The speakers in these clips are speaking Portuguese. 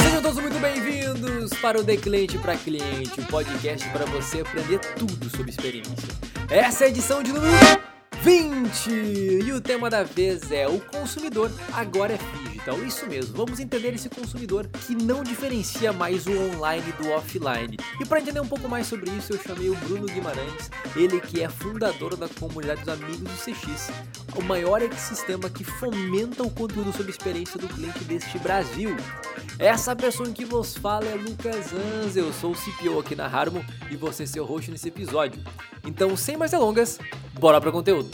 Sejam todos muito bem-vindos para o De Cliente para Cliente, um podcast para você aprender tudo sobre experiência. Essa é a edição de número 20 e o tema da vez é o consumidor agora é digital. Isso mesmo, vamos entender esse consumidor que não diferencia mais o online do offline. E para entender um pouco mais sobre isso, eu chamei o Bruno Guimarães, ele que é fundador da comunidade dos Amigos do CX, o maior ecossistema que fomenta o conteúdo sobre experiência do cliente deste Brasil. Essa pessoa que vos fala é Lucas Anz, eu sou o CPO aqui na Harmo e você ser o host nesse episódio. Então, sem mais delongas, bora para o conteúdo.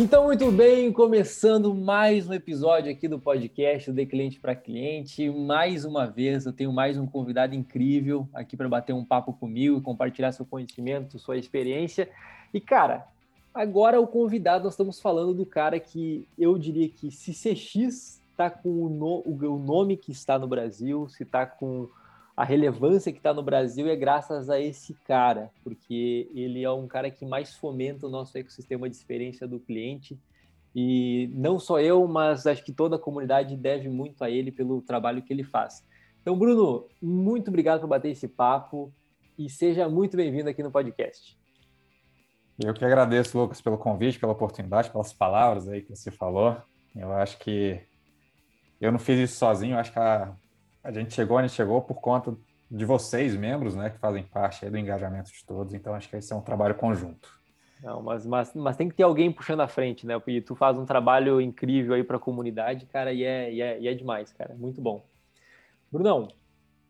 Então, muito bem, começando mais um episódio aqui do podcast De Cliente para Cliente. Mais uma vez, eu tenho mais um convidado incrível aqui para bater um papo comigo, compartilhar seu conhecimento, sua experiência. E, cara, agora o convidado, nós estamos falando do cara que eu diria que se CX está com o, no, o nome que está no Brasil, se está com a relevância que está no Brasil é graças a esse cara, porque ele é um cara que mais fomenta o nosso ecossistema de experiência do cliente. E não só eu, mas acho que toda a comunidade deve muito a ele pelo trabalho que ele faz. Então, Bruno, muito obrigado por bater esse papo e seja muito bem-vindo aqui no podcast. Eu que agradeço, Lucas, pelo convite, pela oportunidade, pelas palavras aí que você falou. Eu acho que eu não fiz isso sozinho, acho que a a gente chegou onde chegou por conta de vocês, membros, né, que fazem parte do engajamento de todos. Então, acho que esse é um trabalho conjunto. Não, mas, mas, mas tem que ter alguém puxando a frente, né? Porque tu faz um trabalho incrível aí para a comunidade, cara, e é, e, é, e é demais, cara. Muito bom. Brunão,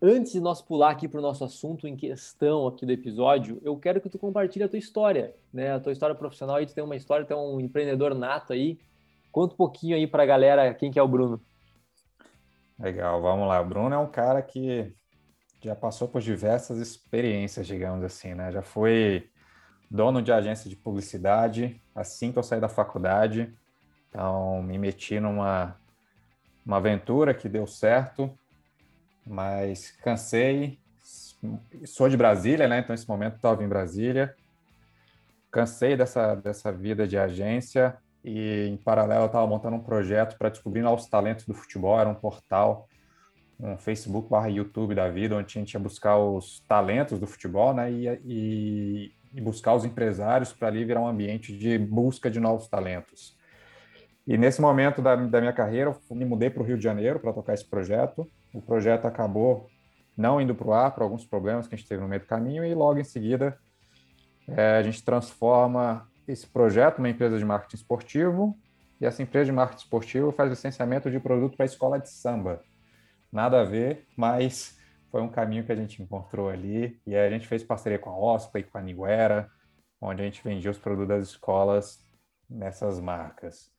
antes de nós pular aqui para o nosso assunto em questão aqui do episódio, eu quero que tu compartilhe a tua história, né? A tua história profissional. Aí tu tem uma história, tu é um empreendedor nato aí. Conta um pouquinho aí para a galera quem que é o Bruno. Legal, vamos lá. O Bruno é um cara que já passou por diversas experiências, digamos assim, né? Já foi dono de agência de publicidade assim que eu saí da faculdade. Então, me meti numa uma aventura que deu certo, mas cansei. Sou de Brasília, né? Então, nesse momento, estava em Brasília. Cansei dessa, dessa vida de agência e em paralelo eu estava montando um projeto para descobrir novos talentos do futebol, era um portal, um Facebook barra YouTube da vida, onde a gente ia buscar os talentos do futebol, né, e, e, e buscar os empresários para ali virar um ambiente de busca de novos talentos. E nesse momento da, da minha carreira, eu me mudei para o Rio de Janeiro para tocar esse projeto. O projeto acabou não indo para o ar por alguns problemas que a gente teve no meio do caminho e logo em seguida é, a gente transforma esse projeto uma empresa de marketing esportivo e essa empresa de marketing esportivo faz licenciamento de produto para escola de samba. Nada a ver, mas foi um caminho que a gente encontrou ali e a gente fez parceria com a OSPA e com a Niguera, onde a gente vendia os produtos das escolas nessas marcas.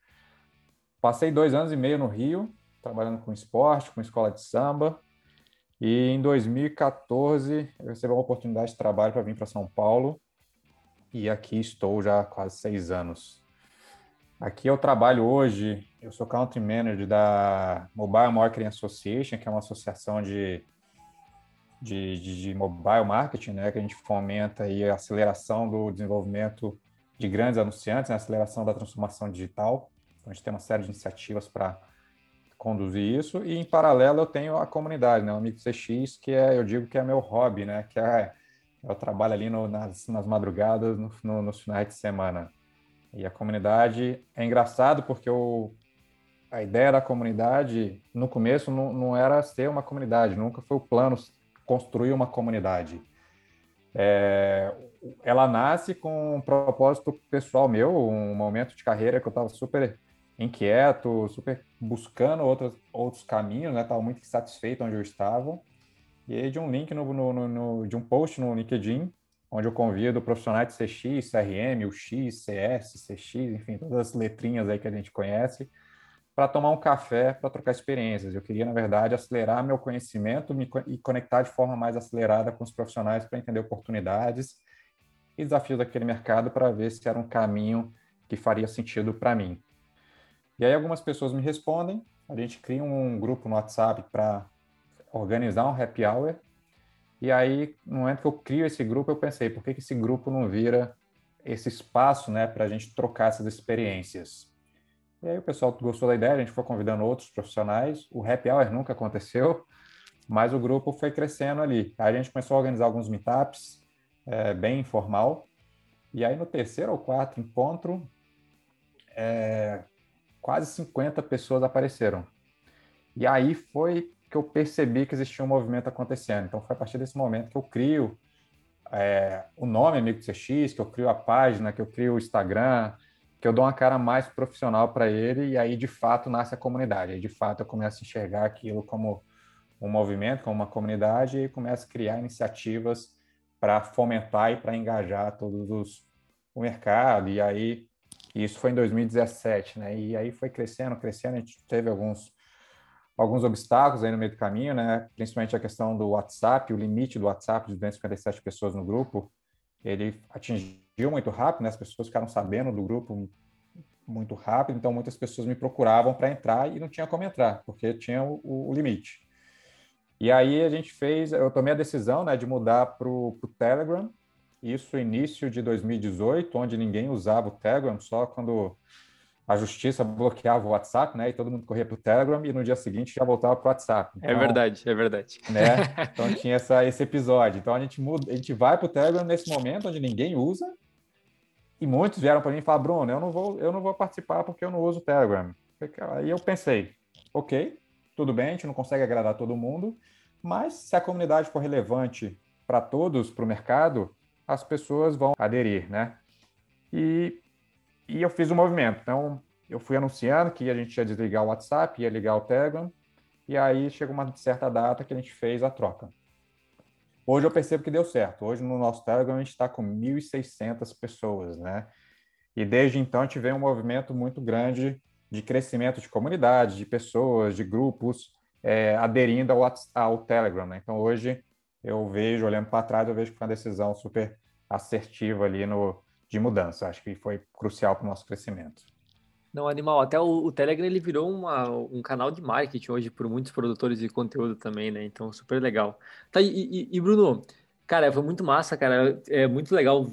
Passei dois anos e meio no Rio, trabalhando com esporte, com escola de samba, e em 2014 eu recebi uma oportunidade de trabalho para vir para São Paulo e aqui estou já há quase seis anos. Aqui eu trabalho hoje, eu sou Country Manager da Mobile Marketing Association, que é uma associação de, de, de, de mobile marketing, né, que a gente fomenta aí a aceleração do desenvolvimento de grandes anunciantes, né, a aceleração da transformação digital. Então, a gente tem uma série de iniciativas para conduzir isso, e em paralelo eu tenho a comunidade, né, o Amigo CX, que é, eu digo que é meu hobby, né, que é eu trabalho ali no, nas, nas, madrugadas, no, no, nos finais de semana. E a comunidade é engraçado porque o, a ideia da comunidade, no começo, não, não era ser uma comunidade, nunca foi o plano construir uma comunidade. É, ela nasce com um propósito pessoal meu, um momento de carreira que eu estava super inquieto, super buscando outros, outros caminhos, né? Estava muito insatisfeito onde eu estava. E aí de um link no, no, no, de um post no LinkedIn, onde eu convido profissionais de CX, CRM, UX, CS, CX, enfim, todas as letrinhas aí que a gente conhece, para tomar um café, para trocar experiências. Eu queria, na verdade, acelerar meu conhecimento me, e conectar de forma mais acelerada com os profissionais para entender oportunidades e desafios daquele mercado para ver se era um caminho que faria sentido para mim. E aí algumas pessoas me respondem, a gente cria um grupo no WhatsApp para organizar um happy hour E aí, no momento que eu crio esse grupo, eu pensei, por que, que esse grupo não vira esse espaço né, para a gente trocar essas experiências? E aí o pessoal gostou da ideia, a gente foi convidando outros profissionais. O happy hour nunca aconteceu, mas o grupo foi crescendo ali. Aí a gente começou a organizar alguns meetups, é, bem informal. E aí no terceiro ou quarto encontro, é, quase 50 pessoas apareceram. E aí foi que eu percebi que existia um movimento acontecendo. Então, foi a partir desse momento que eu crio é, o nome Amigo CX, que eu crio a página, que eu crio o Instagram, que eu dou uma cara mais profissional para ele, e aí, de fato, nasce a comunidade. Aí, de fato, eu começo a enxergar aquilo como um movimento, como uma comunidade, e começo a criar iniciativas para fomentar e para engajar todos os o mercado. E aí, isso foi em 2017, né? E aí foi crescendo, crescendo, a gente teve alguns alguns obstáculos aí no meio do caminho, né? Principalmente a questão do WhatsApp, o limite do WhatsApp de 257 pessoas no grupo, ele atingiu muito rápido, né? As pessoas ficaram sabendo do grupo muito rápido, então muitas pessoas me procuravam para entrar e não tinha como entrar, porque tinha o, o, limite. E aí a gente fez, eu tomei a decisão, né, de mudar para o Telegram, isso início de 2018, onde ninguém usava o Telegram, só quando a justiça bloqueava o WhatsApp, né? E todo mundo corria para o Telegram e no dia seguinte já voltava para o WhatsApp. É então, é verdade, é verdade. Né? Então tinha essa, esse episódio. Então a gente muda, a gente vai para o Telegram nesse momento onde ninguém usa e muitos vieram para mim e falaram, Bruno, eu não vou, eu não vou participar porque eu não uso o Telegram. Aí eu pensei, ok, tudo bem, a gente não consegue agradar todo mundo, mas se a comunidade for relevante para todos, para o mercado, as pessoas vão aderir, né? E e eu fiz o um movimento. Então, eu fui anunciando que a gente ia desligar o WhatsApp, ia ligar o Telegram, e aí chegou uma certa data que a gente fez a troca. Hoje eu percebo que deu certo. Hoje no nosso Telegram a gente está com 1.600 pessoas, né? E desde então a gente vê um movimento muito grande de crescimento de comunidades, de pessoas, de grupos é, aderindo ao, ao Telegram. Né? Então hoje eu vejo, olhando para trás, eu vejo que foi uma decisão super assertiva ali no, de mudança. Acho que foi crucial para o nosso crescimento. Não, animal. Até o, o, Telegram ele virou uma, um canal de marketing hoje por muitos produtores de conteúdo também, né? Então, super legal. Tá, e, e, e, Bruno, cara, foi muito massa, cara. É muito legal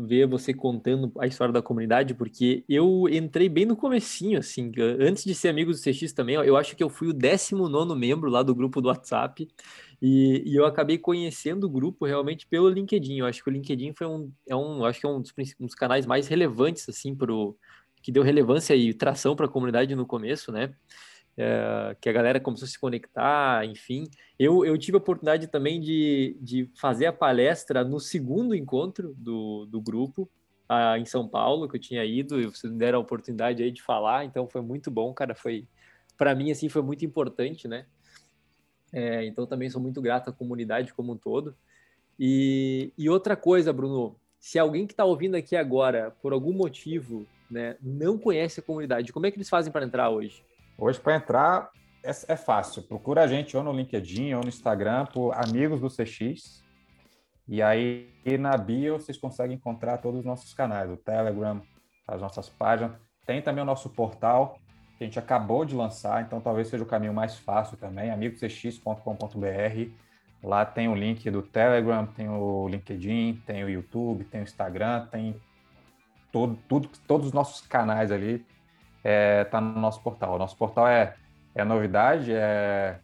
ver você contando a história da comunidade, porque eu entrei bem no comecinho, assim, antes de ser amigo do CX também, eu acho que eu fui o 19 membro lá do grupo do WhatsApp, e, e, eu acabei conhecendo o grupo realmente pelo LinkedIn. Eu acho que o LinkedIn foi um, é um, acho que é um dos, um dos canais mais relevantes assim para que deu relevância e tração para a comunidade no começo, né? É, que a galera começou a se conectar, enfim. Eu, eu tive a oportunidade também de, de fazer a palestra no segundo encontro do, do grupo, a, em São Paulo, que eu tinha ido, e vocês me deram a oportunidade aí de falar, então foi muito bom, cara. Foi, para mim, assim, foi muito importante, né? É, então também sou muito grato à comunidade como um todo. E, e outra coisa, Bruno, se alguém que está ouvindo aqui agora, por algum motivo, né, não conhece a comunidade, como é que eles fazem para entrar hoje? Hoje, para entrar, é, é, fácil. Procura a gente ou no LinkedIn ou no Instagram por Amigos do CX. E aí, na bio, vocês conseguem encontrar todos os nossos canais, o Telegram, as nossas páginas. Tem também o nosso portal, que a gente acabou de lançar, então talvez seja o caminho mais fácil também, amigosx.com.br. Lá tem o link do Telegram, tem o LinkedIn, tem o YouTube, tem o Instagram, tem todo, tudo, todos os nossos canais ali está é, no nosso portal. O nosso portal é, é novidade, é,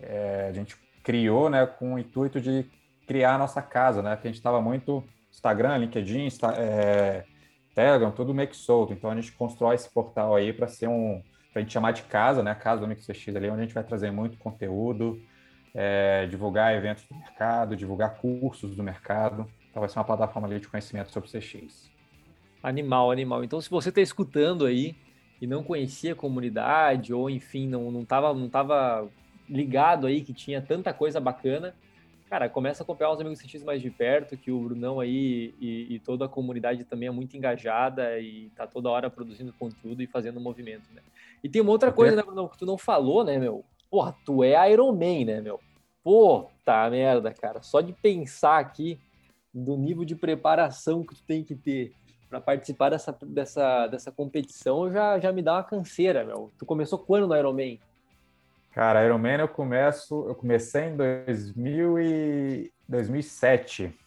é, a gente criou né, com o intuito de criar a nossa casa, né? Porque a gente estava muito Instagram, LinkedIn, Insta, é, Telegram, tudo meio que solto. Então a gente constrói esse portal aí para ser um. para a gente chamar de casa, né? A casa do MixX ali, onde a gente vai trazer muito conteúdo, é, divulgar eventos do mercado, divulgar cursos do mercado. Então vai ser uma plataforma ali de conhecimento sobre CX. Animal, animal. Então, se você está escutando aí e não conhecia a comunidade, ou enfim, não, não, tava, não tava ligado aí que tinha tanta coisa bacana, cara, começa a acompanhar os amigos cientistas mais de perto, que o Brunão aí e, e, toda a comunidade também é muito engajada e tá toda hora produzindo conteúdo e fazendo movimento, né? E tem uma outra coisa, né, Brunão, que tu não falou, né, meu? Porra, tu é Iron Man, né, meu? Puta merda, cara. Só de pensar aqui do nível de preparação que tu tem que ter para participar dessa, dessa, dessa competição já, já me dá uma canseira, meu. Tu começou quando no Iron Man? Cara, Ironman eu começo, eu comecei em 2000 e 2007.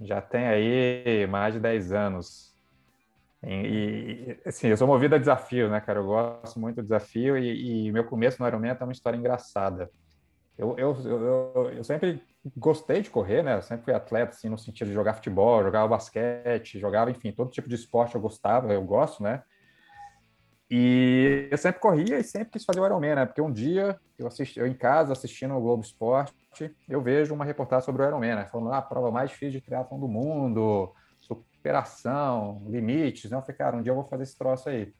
Já tem aí mais de 10 anos. E, assim, eu sou movido a desafio, né, cara? Eu gosto muito do desafio e, e meu começo no Ironman é uma história engraçada. Eu, eu, eu, eu, sempre gostei de correr, né? Eu sempre fui atleta, assim, no sentido de jogar futebol, jogava basquete, jogava, enfim, todo tipo de esporte eu gostava, eu gosto, né? E eu sempre corria e sempre quis fazer o Ironman, né? Porque um dia eu assisti, eu em casa assistindo o Globo Esporte, eu vejo uma reportagem sobre o Ironman, né? Falando, ah, a prova mais difícil de triatlon do mundo, superação, limites, né? Eu falei, cara, um dia eu vou fazer esse troço aí.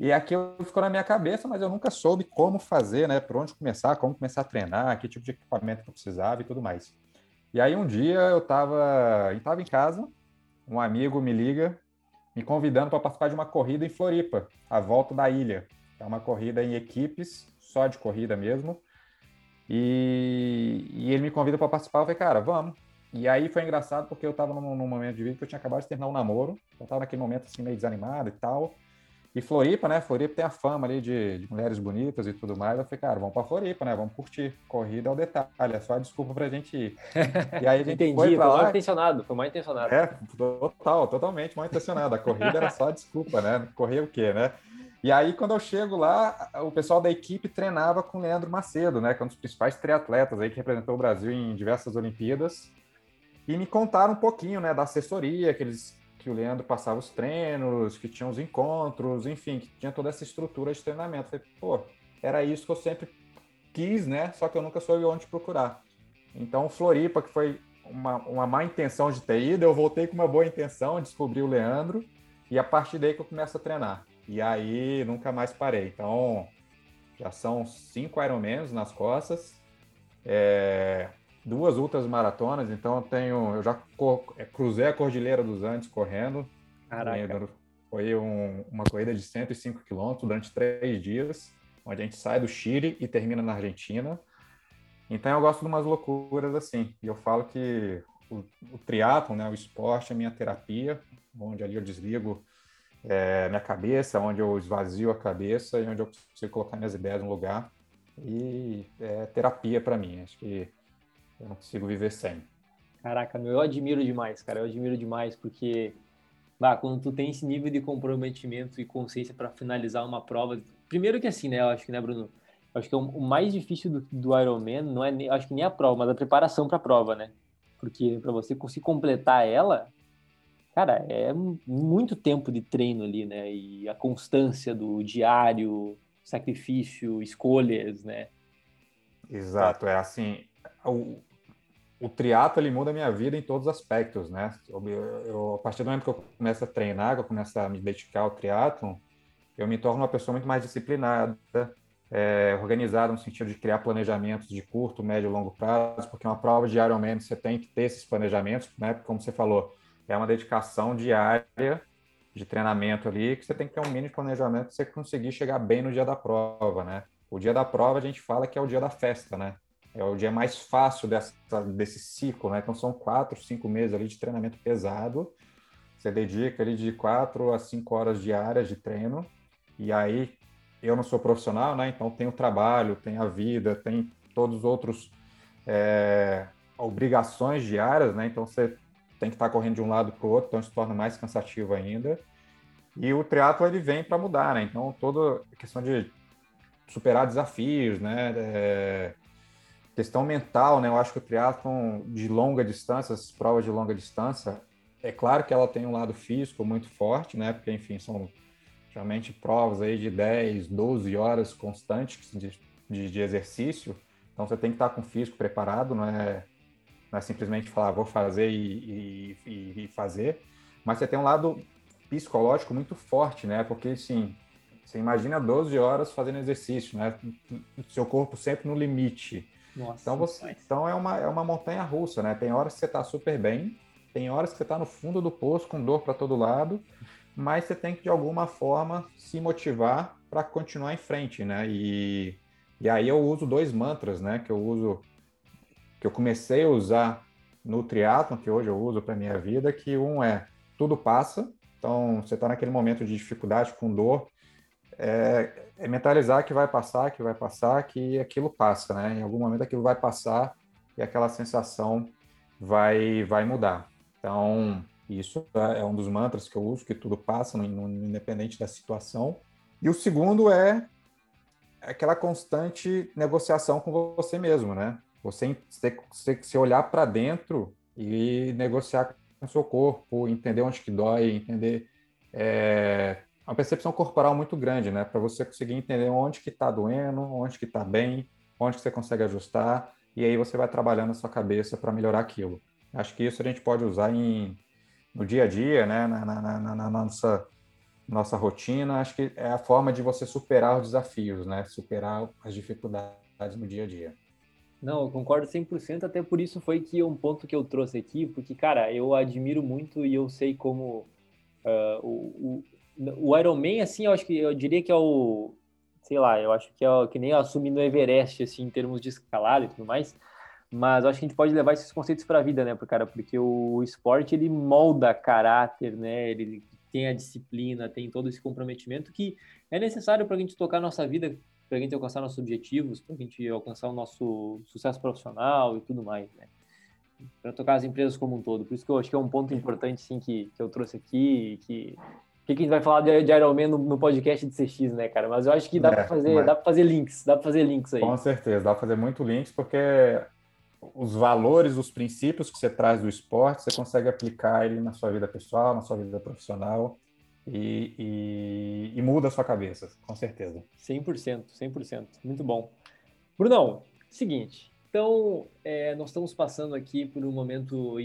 E aquilo ficou na minha cabeça, mas eu nunca soube como fazer, né? Por onde começar, como começar a treinar, que tipo de equipamento que eu precisava e tudo mais. E aí um dia eu estava tava em casa, um amigo me liga me convidando para participar de uma corrida em Floripa, a volta da ilha. É uma corrida em equipes, só de corrida mesmo. E, e ele me convida para participar. Eu falei, cara, vamos. E aí foi engraçado porque eu estava num, num, momento de vida que eu tinha acabado de terminar um namoro. Eu estava naquele momento assim meio desanimado e tal. E Floripa, né? Floripa tem a fama ali de, de, mulheres bonitas e tudo mais. Eu falei, cara, vamos para Floripa, né? Vamos curtir. Corrida é o detalhe, é só a desculpa pra gente ir. E aí a gente Entendi, foi, foi lá... mal intencionado, foi mal intencionado. É, total, totalmente mal intencionado. A corrida era só a desculpa, né? Correr o quê, né? E aí, quando eu chego lá, o pessoal da equipe treinava com o Leandro Macedo, né? Que é um dos principais triatletas aí que representou o Brasil em diversas Olimpíadas. E me contaram um pouquinho, né, da assessoria que eles que o Leandro passava os treinos, que tinha os encontros, enfim, que tinha toda essa estrutura de treinamento. Falei, pô, era isso que eu sempre quis, né? Só que eu nunca soube onde procurar. Então, Floripa, que foi uma, uma má intenção de ter ido, eu voltei com uma boa intenção, descobri o Leandro, e a partir daí que eu começo a treinar. E aí, nunca mais parei. Então, já são cinco Ironmans nas costas. É, duas ultras maratonas, então eu tenho, eu já é, cruzei a Cordilheira dos Andes correndo. Caraca. Foi um, uma corrida de 105 quilômetros durante três dias, onde a gente sai do Chile e termina na Argentina. Então eu gosto de umas loucuras assim. E eu falo que o, o triatlon, né, o esporte é minha terapia, onde ali eu desligo é, minha cabeça, onde eu esvazio a cabeça e onde eu consigo colocar minhas ideias no lugar. E é terapia para mim. Acho que eu não consigo viver sem. Caraca, meu, eu admiro demais, cara. Eu admiro demais porque, bah, quando tu tem esse nível de comprometimento e consciência para finalizar uma prova, primeiro que assim, né? Eu acho que, né, Bruno? Eu acho que é o mais difícil do, do Ironman não é, acho que nem a prova, mas a preparação para a prova, né? Porque para você conseguir completar ela, cara, é muito tempo de treino ali, né? E a constância do diário, sacrifício, escolhas, né? Exato, é assim, o, o triatlo ele muda a minha vida em todos os aspectos, né? Eu, eu, a partir do momento que eu começo a treinar, que eu começo a me dedicar ao triatlo, eu me torno uma pessoa muito mais disciplinada, é, organizada no sentido de criar planejamentos de curto, médio e longo prazo, porque uma prova de Ironman você tem que ter esses planejamentos, né? Como você falou, é uma dedicação diária de treinamento ali, que você tem que ter um mini planejamento para você conseguir chegar bem no dia da prova, né? O dia da prova a gente fala que é o dia da festa, né? É o dia mais fácil dessa, desse ciclo, né? Então são quatro, cinco meses ali de treinamento pesado. Você dedica ali de quatro a cinco horas diárias de treino. E aí eu não sou profissional, né? Então tem o trabalho, tem a vida, tem todos os outros é, obrigações diárias, né? Então você tem que estar correndo de um lado para o outro, então se torna mais cansativo ainda. E o triatlo ele vem para mudar, né? Então toda a questão de superar desafios, né? É, Questão mental, né? Eu acho que o triatlon de longa distância, as provas de longa distância, é claro que ela tem um lado físico muito forte, né? Porque, enfim, são geralmente provas aí de 10, 12 horas constantes de, de, de exercício. Então, você tem que estar com o físico preparado, não é, não é simplesmente falar, vou fazer e, e, e fazer. Mas você tem um lado psicológico muito forte, né? Porque, assim, você imagina 12 horas fazendo exercício, né? Seu corpo sempre no limite. Nossa, então, você, então é, uma, é uma montanha russa, né? Tem horas que você está super bem, tem horas que você está no fundo do poço com dor para todo lado, mas você tem que de alguma forma se motivar para continuar em frente, né? E, e aí eu uso dois mantras, né? Que eu uso, que eu comecei a usar no triatlo, que hoje eu uso para minha vida, que um é tudo passa. Então você está naquele momento de dificuldade com dor, é, é, mentalizar que vai passar, que vai passar, que aquilo passa, né? Em algum momento aquilo vai passar e aquela sensação vai, vai mudar. Então, isso é um dos mantras que eu uso, que tudo passa, no, no, independente da situação. E o segundo é aquela constante negociação com você mesmo, né? Você, você, você olhar para dentro e negociar com o seu corpo, entender onde que dói, entender é, uma percepção corporal muito grande, né? Para você conseguir entender onde que está doendo, onde que está bem, onde que você consegue ajustar, e aí você vai trabalhando a sua cabeça para melhorar aquilo. Acho que isso a gente pode usar em, no dia a dia, né? na, na, na, na nossa, nossa rotina. Acho que é a forma de você superar os desafios, né? Superar as dificuldades no dia a dia. Não, eu concordo 100%, até por isso foi que um ponto que eu trouxe aqui, porque, cara, eu admiro muito e eu sei como uh, o, o, Iron Man, assim, eu acho que eu diria que é o, sei lá, eu acho que é o, que nem eu assumi no Everest, assim, em termos de escalada e tudo mais, mas eu acho que a gente pode levar esses conceitos para a vida, né, cara, porque o esporte, ele molda caráter, né, ele tem a disciplina, tem todo esse comprometimento que é necessário para a gente tocar a nossa vida para a gente alcançar nossos objetivos, para a gente alcançar o nosso sucesso profissional e tudo mais, né? Para tocar as empresas como um todo. Por isso que eu acho que é um ponto importante, sim, que, que eu trouxe aqui, que que, que a gente vai falar de, de Iron Man no, no, podcast de CX, né, cara? Mas eu acho que dá é, para fazer, mas... dá para fazer links, dá para fazer links aí. Com certeza, dá para fazer muito links porque os valores, os princípios que você traz do esporte, você consegue aplicar ele na sua vida pessoal, na sua vida profissional e, e, e muda a sua cabeça, com certeza. 100%, 100%. Muito bom. Brunão, seguinte. Então, é, nós estamos passando aqui por um momento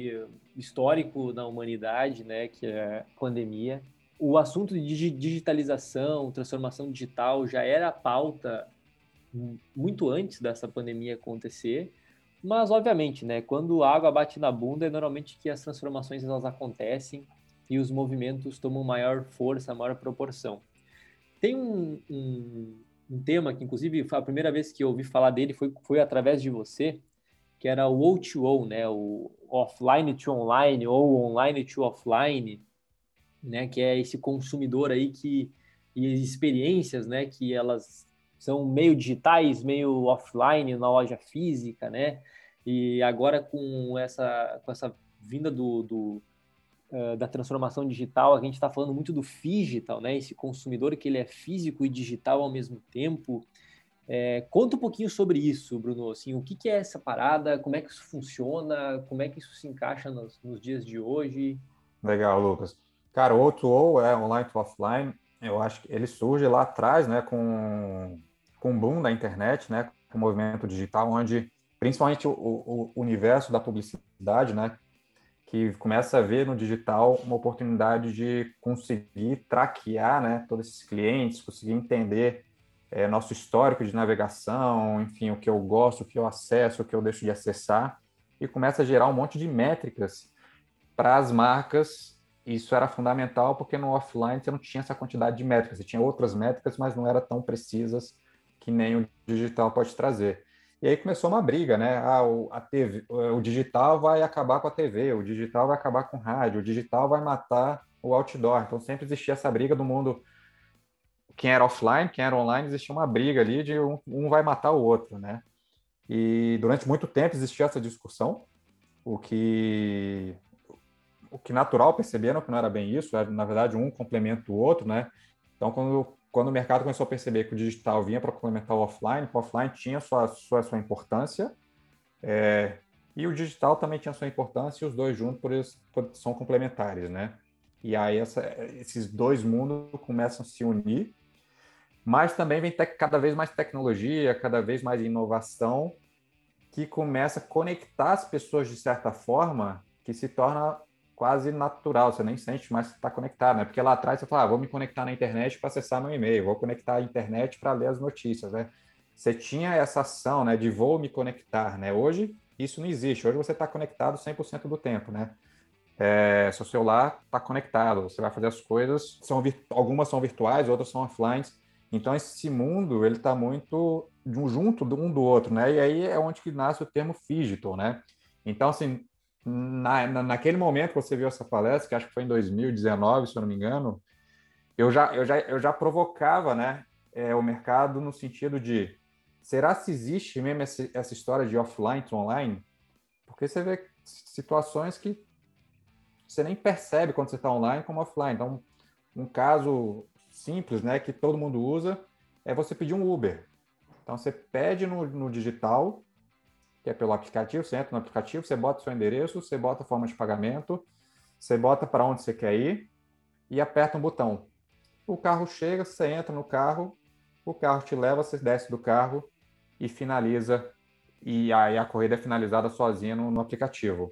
histórico na humanidade, né, que é a pandemia. O assunto de digitalização, transformação digital já era a pauta muito antes dessa pandemia acontecer, mas obviamente, né, quando a água bate na bunda, é normalmente que as transformações elas acontecem e os movimentos tomam maior força, maior proporção. Tem um, um, um, tema que, inclusive, a primeira vez que eu ouvi falar dele foi, foi através de você, que era o O2O, né? o offline to online ou online to offline, né? que é esse consumidor aí que e experiências, né, que elas são meio digitais, meio offline na loja física, né? E agora com essa com essa vinda do, do uh, da transformação digital, a gente está falando muito do digital, né? Esse consumidor que ele é físico e digital ao mesmo tempo. É, conta um pouquinho sobre isso, Bruno. Assim, o que, que, é essa parada? Como é que isso funciona? Como é que isso se encaixa nos, nos dias de hoje? Legal, Lucas. Cara, o O2O é online to offline. Eu acho que ele surge lá atrás, né, com, com o boom da internet, né, com o movimento digital, onde principalmente o, o, universo da publicidade, né, que começa a ver no digital uma oportunidade de conseguir traquear né, todos esses clientes, conseguir entender é, nosso histórico de navegação, enfim, o que eu gosto, o que eu acesso, o que eu deixo de acessar, e começa a gerar um monte de métricas para as marcas. Isso era fundamental porque no offline você não tinha essa quantidade de métricas, você tinha outras métricas, mas não eram tão precisas que nem o digital pode trazer. E aí começou uma briga, né? Ah, o, a TV, o digital vai acabar com a TV, o digital vai acabar com o rádio, o digital vai matar o outdoor. Então sempre existia essa briga do mundo. Quem era offline, quem era online, existia uma briga ali de um, um vai matar o outro, né? E durante muito tempo existia essa discussão, o que o que natural perceberam que não era bem isso, era na verdade um complemento do outro, né? Então quando quando o mercado começou a perceber que o digital vinha para complementar o offline, o offline tinha sua, sua, sua importância, é, e o digital também tinha sua importância, e os dois juntos por isso, são complementares, né? E aí essa, esses dois mundos começam a se unir, mas também vem cada vez mais tecnologia, cada vez mais inovação, que começa a conectar as pessoas de certa forma, que se torna quase natural, você nem sente mais que está conectado, né? Porque lá atrás você fala, ah, vou me conectar na internet para acessar meu e-mail, vou conectar a internet para ler as notícias, né? Você tinha essa ação, né, de vou me conectar, né? Hoje isso não existe. Hoje você está conectado 100% do tempo, né? É, seu celular está conectado, você vai fazer as coisas, são algumas são virtuais, outras são offline. Então esse mundo ele está muito junto um do outro, né? E aí é onde que nasce o termo digital, né? Então assim na, na, naquele momento que você viu essa palestra, que acho que foi em 2019, se eu não me engano, eu já, eu já, eu já provocava né, é, o mercado no sentido de será se existe mesmo essa, essa história de offline to online? Porque você vê situações que você nem percebe quando você está online como offline. Então, um caso simples, né, que todo mundo usa, é você pedir um Uber. Então, você pede no, no digital, que é pelo aplicativo, você entra no aplicativo, você bota seu endereço, você bota a forma de pagamento, você bota para onde você quer ir e aperta um botão. O carro chega, você entra no carro, o carro te leva, você desce do carro e finaliza. E aí a corrida é finalizada sozinha no, no aplicativo.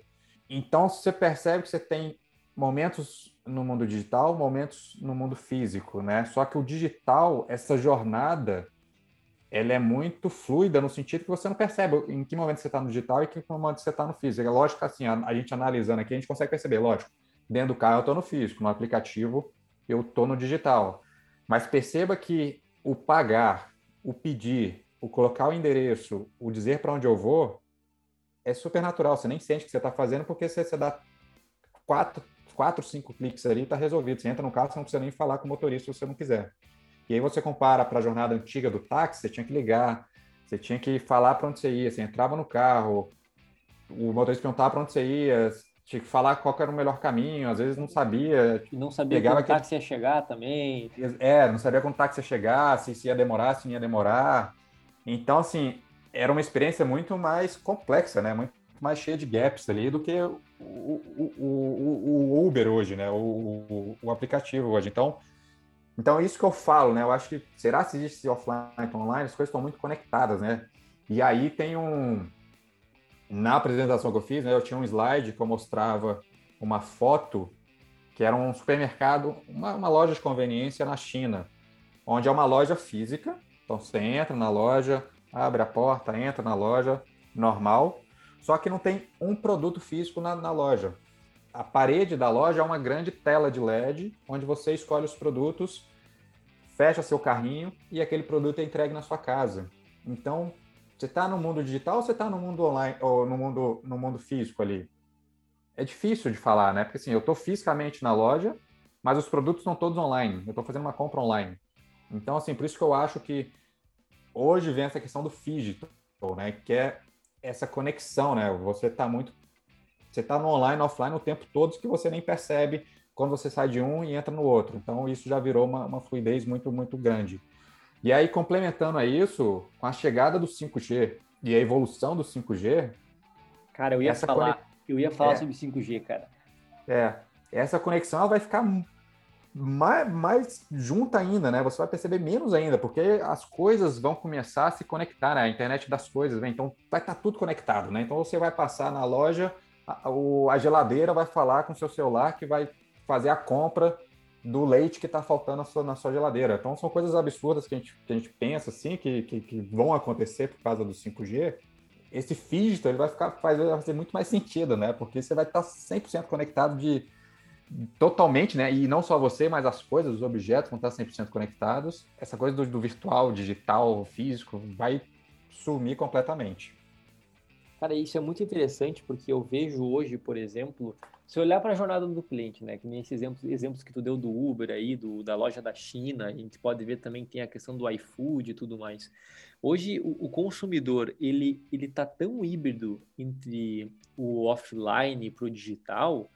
Então você percebe que você tem momentos no mundo digital, momentos no mundo físico, né? Só que o digital, essa jornada, ela é muito fluida no sentido que você não percebe em que momento você está no digital e em que momento você está no físico. É lógico assim, a, a, gente analisando aqui, a gente consegue perceber, lógico, dentro do carro eu estou no físico, no aplicativo eu estou no digital. Mas perceba que o pagar, o pedir, o colocar o endereço, o dizer para onde eu vou, é super natural. Você nem sente que você está fazendo porque você, você dá quatro, quatro, cinco cliques ali e está resolvido. Você entra no carro, você não precisa nem falar com o motorista se você não quiser. E aí você compara para a jornada antiga do táxi, você tinha que ligar, você tinha que falar para onde você ia, você entrava no carro, o motorista perguntava para onde você ia, tinha que falar qual era o melhor caminho, às vezes não sabia. E não sabia quando o táxi ia chegar também. É, não sabia quando o táxi ia chegar, se ia demorar, se não ia demorar. Então, assim, era uma experiência muito mais complexa, né? Muito mais cheia de gaps ali do que o, o, o, o Uber hoje, né? O, o, aplicativo hoje. Então, então, isso que eu falo, né? Eu acho que será se existe offline e online, as coisas estão muito conectadas, né? E aí tem um. Na apresentação que eu fiz, né, eu tinha um slide que eu mostrava uma foto que era um supermercado, uma, uma loja de conveniência na China, onde é uma loja física. Então, você entra na loja, abre a porta, entra na loja normal, só que não tem um produto físico na, na loja. A parede da loja é uma grande tela de LED, onde você escolhe os produtos, fecha seu carrinho e aquele produto é entregue na sua casa. Então, você está no mundo digital ou você está no mundo online ou no mundo, no mundo físico ali? É difícil de falar, né? Porque assim, eu estou fisicamente na loja, mas os produtos estão todos online. Eu estou fazendo uma compra online. Então, assim, por isso que eu acho que hoje vem essa questão do digital, né? Que é essa conexão, né? Você está muito, você está no online, offline o tempo todo que você nem percebe quando você sai de um e entra no outro. Então isso já virou uma, uma fluidez muito muito grande. E aí complementando a isso, com a chegada do 5G e a evolução do 5G, cara, eu ia falar, eu ia falar é, sobre 5G, cara. É, essa conexão ela vai ficar mais, mais junta ainda, né? Você vai perceber menos ainda, porque as coisas vão começar a se conectar, né? A internet das coisas, né? Então vai estar tá tudo conectado, né? Então você vai passar na loja, a, a geladeira vai falar com o seu celular que vai fazer a compra do leite que está faltando na sua, na sua, geladeira. Então são coisas absurdas que a gente, que a gente pensa assim, que, que, que vão acontecer por causa do 5G. Esse fígito ele vai ficar vai fazer muito mais sentido, né? Porque você vai estar 100% conectado de totalmente, né? E não só você, mas as coisas, os objetos vão estar 100% conectados. Essa coisa do, do virtual, digital, físico, vai sumir completamente. Cara, isso é muito interessante porque eu vejo hoje, por exemplo, se olhar para a jornada do cliente, né, que nem esses exemplos, exemplos que tu deu do Uber aí, do, da loja da China, a gente pode ver também tem a questão do iFood e tudo mais. Hoje o, o consumidor ele ele tá tão híbrido entre o offline para o digital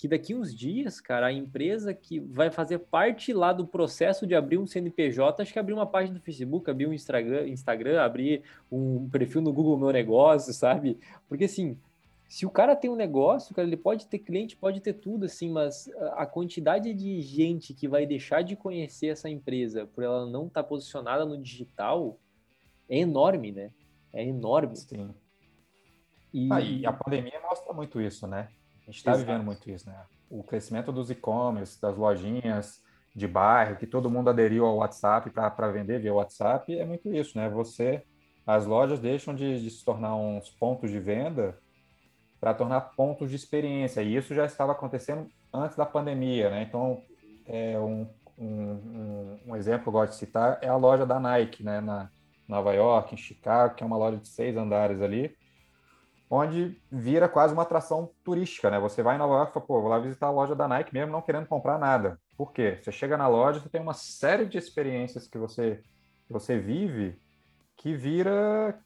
que daqui uns dias, cara, a empresa que vai fazer parte lá do processo de abrir um CNPJ, acho que abrir uma página do Facebook, abrir um Instagram, Instagram abrir um perfil no Google Meu Negócio, sabe? Porque assim, se o cara tem um negócio, cara, ele pode ter cliente, pode ter tudo, assim, mas a quantidade de gente que vai deixar de conhecer essa empresa por ela não estar tá posicionada no digital é enorme, né? É enorme. Sim. E... Ah, e a pandemia mostra muito isso, né? A gente está vivendo muito isso, né? O crescimento dos e-commerce, das lojinhas de bairro, que todo mundo aderiu ao WhatsApp para vender via WhatsApp, é muito isso, né? Você, as lojas deixam de, de se tornar uns pontos de venda para tornar pontos de experiência. E isso já estava acontecendo antes da pandemia, né? Então, é um, um, um, exemplo que eu gosto de citar é a loja da Nike, né? Na Nova York, em Chicago, que é uma loja de seis andares ali, onde vira quase uma atração turística, né? Você vai em Nova York e fala, pô, vou lá visitar a loja da Nike mesmo não querendo comprar nada. Por quê? Você chega na loja, você tem uma série de experiências que você, que você vive que vira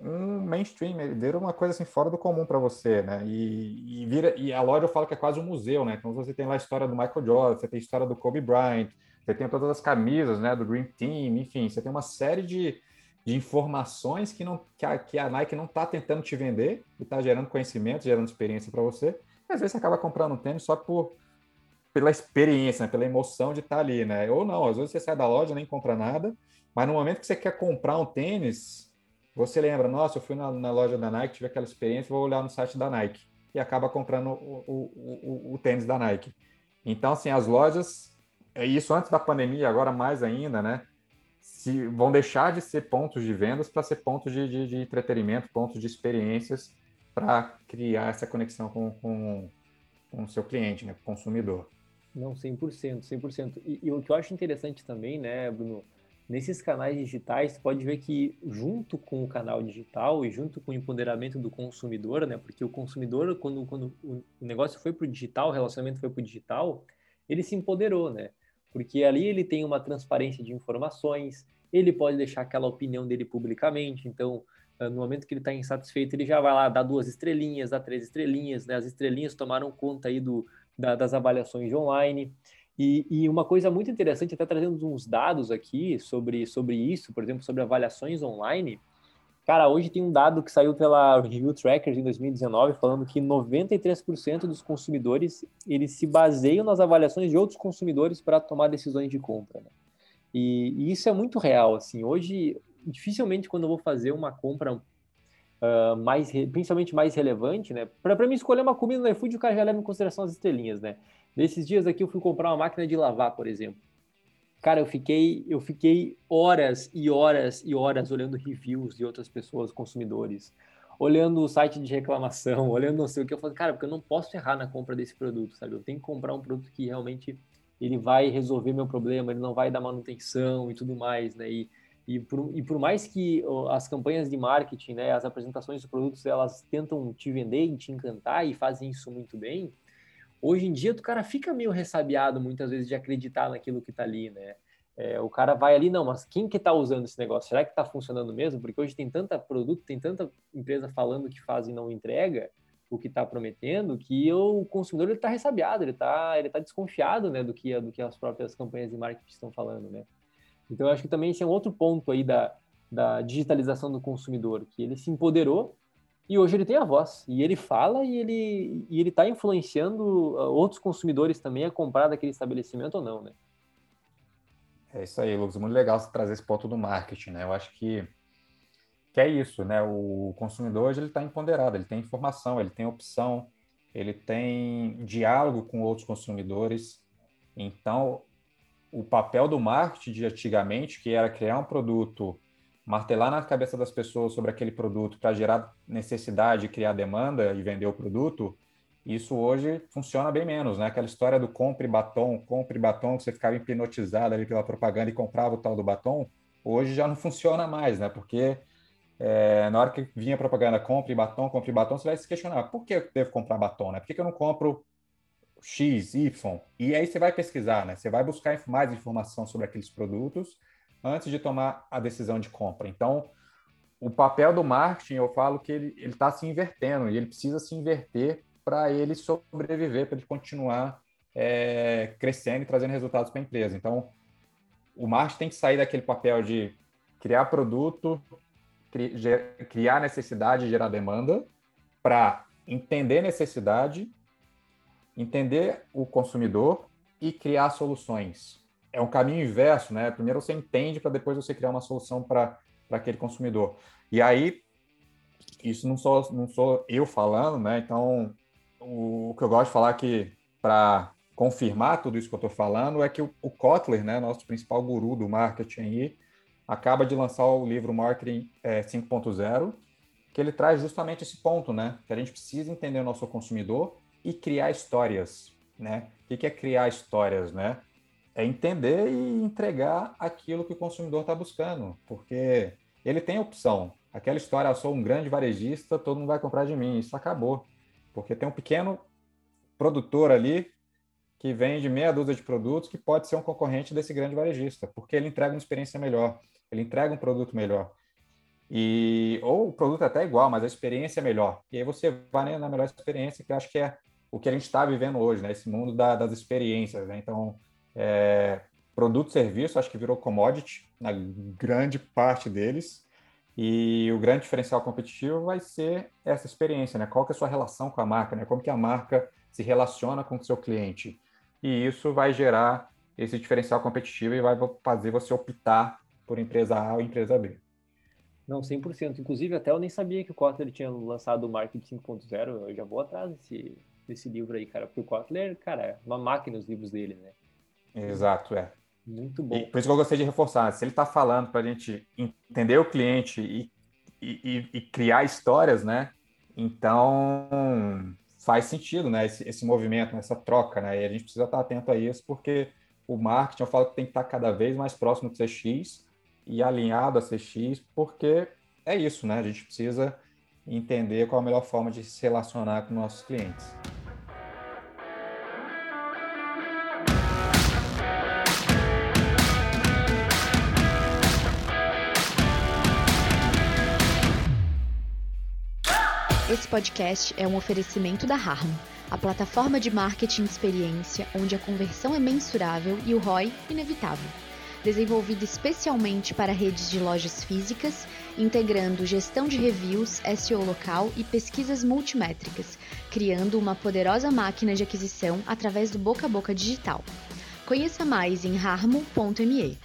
um mainstream, vira uma coisa assim fora do comum para você, né? E, e, vira e a loja eu falo que é quase um museu, né? Então você tem lá a história do Michael Jordan, você tem a história do Kobe Bryant, você tem todas as camisas, né? Do Dream Team, enfim, você tem uma série de, de informações que não que a, que a Nike não está tentando te vender e está gerando conhecimento, gerando experiência para você. E às vezes você acaba comprando um tênis só por pela experiência, né? pela emoção de estar tá ali, né? Ou não, às vezes você sai da loja nem compra nada, mas no momento que você quer comprar um tênis você lembra, nossa, eu fui na, na, loja da Nike, tive aquela experiência, vou olhar no site da Nike e acaba comprando o, o, o, o tênis da Nike. Então, assim, as lojas, é isso antes da pandemia, agora mais ainda, né? Se, vão deixar de ser pontos de vendas para ser pontos de, de, de, entretenimento, pontos de experiências para criar essa conexão com, com, com o seu cliente, né, com o consumidor. Não, 100%, 100%. E, e o que eu acho interessante também, né, Bruno, Nesses canais digitais, você pode ver que junto com o canal digital e junto com o empoderamento do consumidor, né? Porque o consumidor, quando, quando o negócio foi para o digital, o relacionamento foi para o digital, ele se empoderou, né? Porque ali ele tem uma transparência de informações, ele pode deixar aquela opinião dele publicamente, então ah, no momento que ele está insatisfeito, ele já vai lá dar duas estrelinhas, dar três estrelinhas, né? As estrelinhas tomaram conta aí do, da, das avaliações online. E, e, uma coisa muito interessante, até trazendo uns dados aqui sobre, sobre isso, por exemplo, sobre avaliações online. Cara, hoje tem um dado que saiu pela Review Trackers em 2019 falando que 93% dos consumidores eles se baseiam nas avaliações de outros consumidores para tomar decisões de compra. Né? E, e, isso é muito real. Assim, hoje, dificilmente quando eu vou fazer uma compra uh, mais, principalmente mais relevante, né? Para mim escolher uma comida no iFood, o cara já leva em consideração as estrelinhas, né? Nesses dias aqui eu fui comprar uma máquina de lavar, por exemplo. Cara, eu fiquei, eu fiquei horas e horas e horas olhando reviews de outras pessoas, consumidores, olhando o site de reclamação, olhando não sei o que. Eu falei, cara, porque eu não posso errar na compra desse produto, sabe? Eu tenho que comprar um produto que realmente ele vai resolver meu problema, ele não vai dar manutenção e tudo mais, né? E, e, por, e por mais que as campanhas de marketing, né, as apresentações dos produtos, elas tentam te vender e te encantar e fazem isso muito bem, Hoje em dia, o cara fica meio ressabiado muitas vezes de acreditar naquilo que está ali, né? É, o cara vai ali, não, mas quem que está usando esse negócio? Será que está funcionando mesmo? Porque hoje tem tanta produto, tem tanta empresa falando que faz e não entrega o que está prometendo, que o consumidor está ressabiado, ele está ele tá desconfiado né, do, que, do que as próprias campanhas de marketing estão falando, né? Então, eu acho que também esse é um outro ponto aí da, da digitalização do consumidor, que ele se empoderou e hoje ele tem a voz, e ele fala e ele e ele está influenciando ah, outros consumidores também a comprar daquele estabelecimento ou não, né? É isso aí, Lucas. Muito legal você trazer esse ponto do marketing, né? Eu acho que, que é isso, né? O consumidor hoje ele está empoderado, ele tem informação, ele tem opção, ele tem diálogo com outros consumidores. Então, o papel do marketing de antigamente, que era criar um produto martelar na cabeça das pessoas sobre aquele produto para gerar necessidade, criar demanda e vender o produto, isso hoje funciona bem menos, né? Aquela história do compre batom, compre batom, que você ficava hipnotizado ali pela propaganda e comprava o tal do batom, hoje já não funciona mais, né? Porque é, na hora que vinha a propaganda compre batom, compre batom, você vai se questionar, por que eu devo comprar batom, né? Por que, que eu não compro X, Y? E aí você vai pesquisar, né? Você vai buscar mais informação sobre aqueles produtos antes de tomar a decisão de compra. Então, o papel do marketing, eu falo que ele está se invertendo e ele precisa se inverter para ele sobreviver, para ele continuar é, crescendo e trazendo resultados para a empresa. Então, o marketing tem que sair daquele papel de criar produto, cri, criar necessidade, gerar demanda, para entender necessidade, entender o consumidor e criar soluções é um caminho inverso, né? Primeiro você entende para depois você criar uma solução para aquele consumidor. E aí, isso não sou, não sou eu falando, né? Então, o, o que eu gosto de falar que para confirmar tudo isso que eu estou falando é que o, o, Kotler, né, nosso principal guru do marketing aí, acaba de lançar o livro Marketing é, 5.0, que ele traz justamente esse ponto, né? Que a gente precisa entender o nosso consumidor e criar histórias, né? O que é criar histórias, né? É entender e entregar aquilo que o consumidor está buscando, porque ele tem opção. Aquela história, eu sou um grande varejista, todo mundo vai comprar de mim, isso acabou, porque tem um pequeno produtor ali que vende meia dúzia de produtos que pode ser um concorrente desse grande varejista, porque ele entrega uma experiência melhor, ele entrega um produto melhor. E, ou o produto é até igual, mas a experiência é melhor. E aí você vai na melhor experiência, que eu acho que é o que a gente está vivendo hoje, né? Esse mundo da, das experiências, né? Então, é, produto e serviço, acho que virou commodity na grande parte deles. E o grande diferencial competitivo vai ser essa experiência, né? Qual que é a sua relação com a marca, né? Como que a marca se relaciona com o seu cliente. E isso vai gerar esse diferencial competitivo e vai fazer você optar por empresa A ou empresa B. Não, 100%. Inclusive, até eu nem sabia que o Kotler tinha lançado o Marketing 5.0. Eu já vou atrás desse, desse livro aí, cara. Porque o Kotler, cara, é uma máquina os livros dele, né? Exato, é. Muito bom. E por isso que eu gostei de reforçar. Se ele está falando para a gente entender o cliente e, e, e, criar histórias, né? Então, faz sentido, né? Esse, esse movimento, essa troca, né? E a gente precisa estar atento a isso, porque o marketing, eu falo que tem que estar cada vez mais próximo do CX e alinhado a CX, porque é isso, né? A gente precisa entender qual a melhor forma de se relacionar com nossos clientes. Podcast é um oferecimento da Harmo, a plataforma de marketing experiência onde a conversão é mensurável e o ROI inevitável. Desenvolvida especialmente para redes de lojas físicas, integrando gestão de reviews, SEO local e pesquisas multimétricas, criando uma poderosa máquina de aquisição através do boca a boca digital. Conheça mais em harmo.me.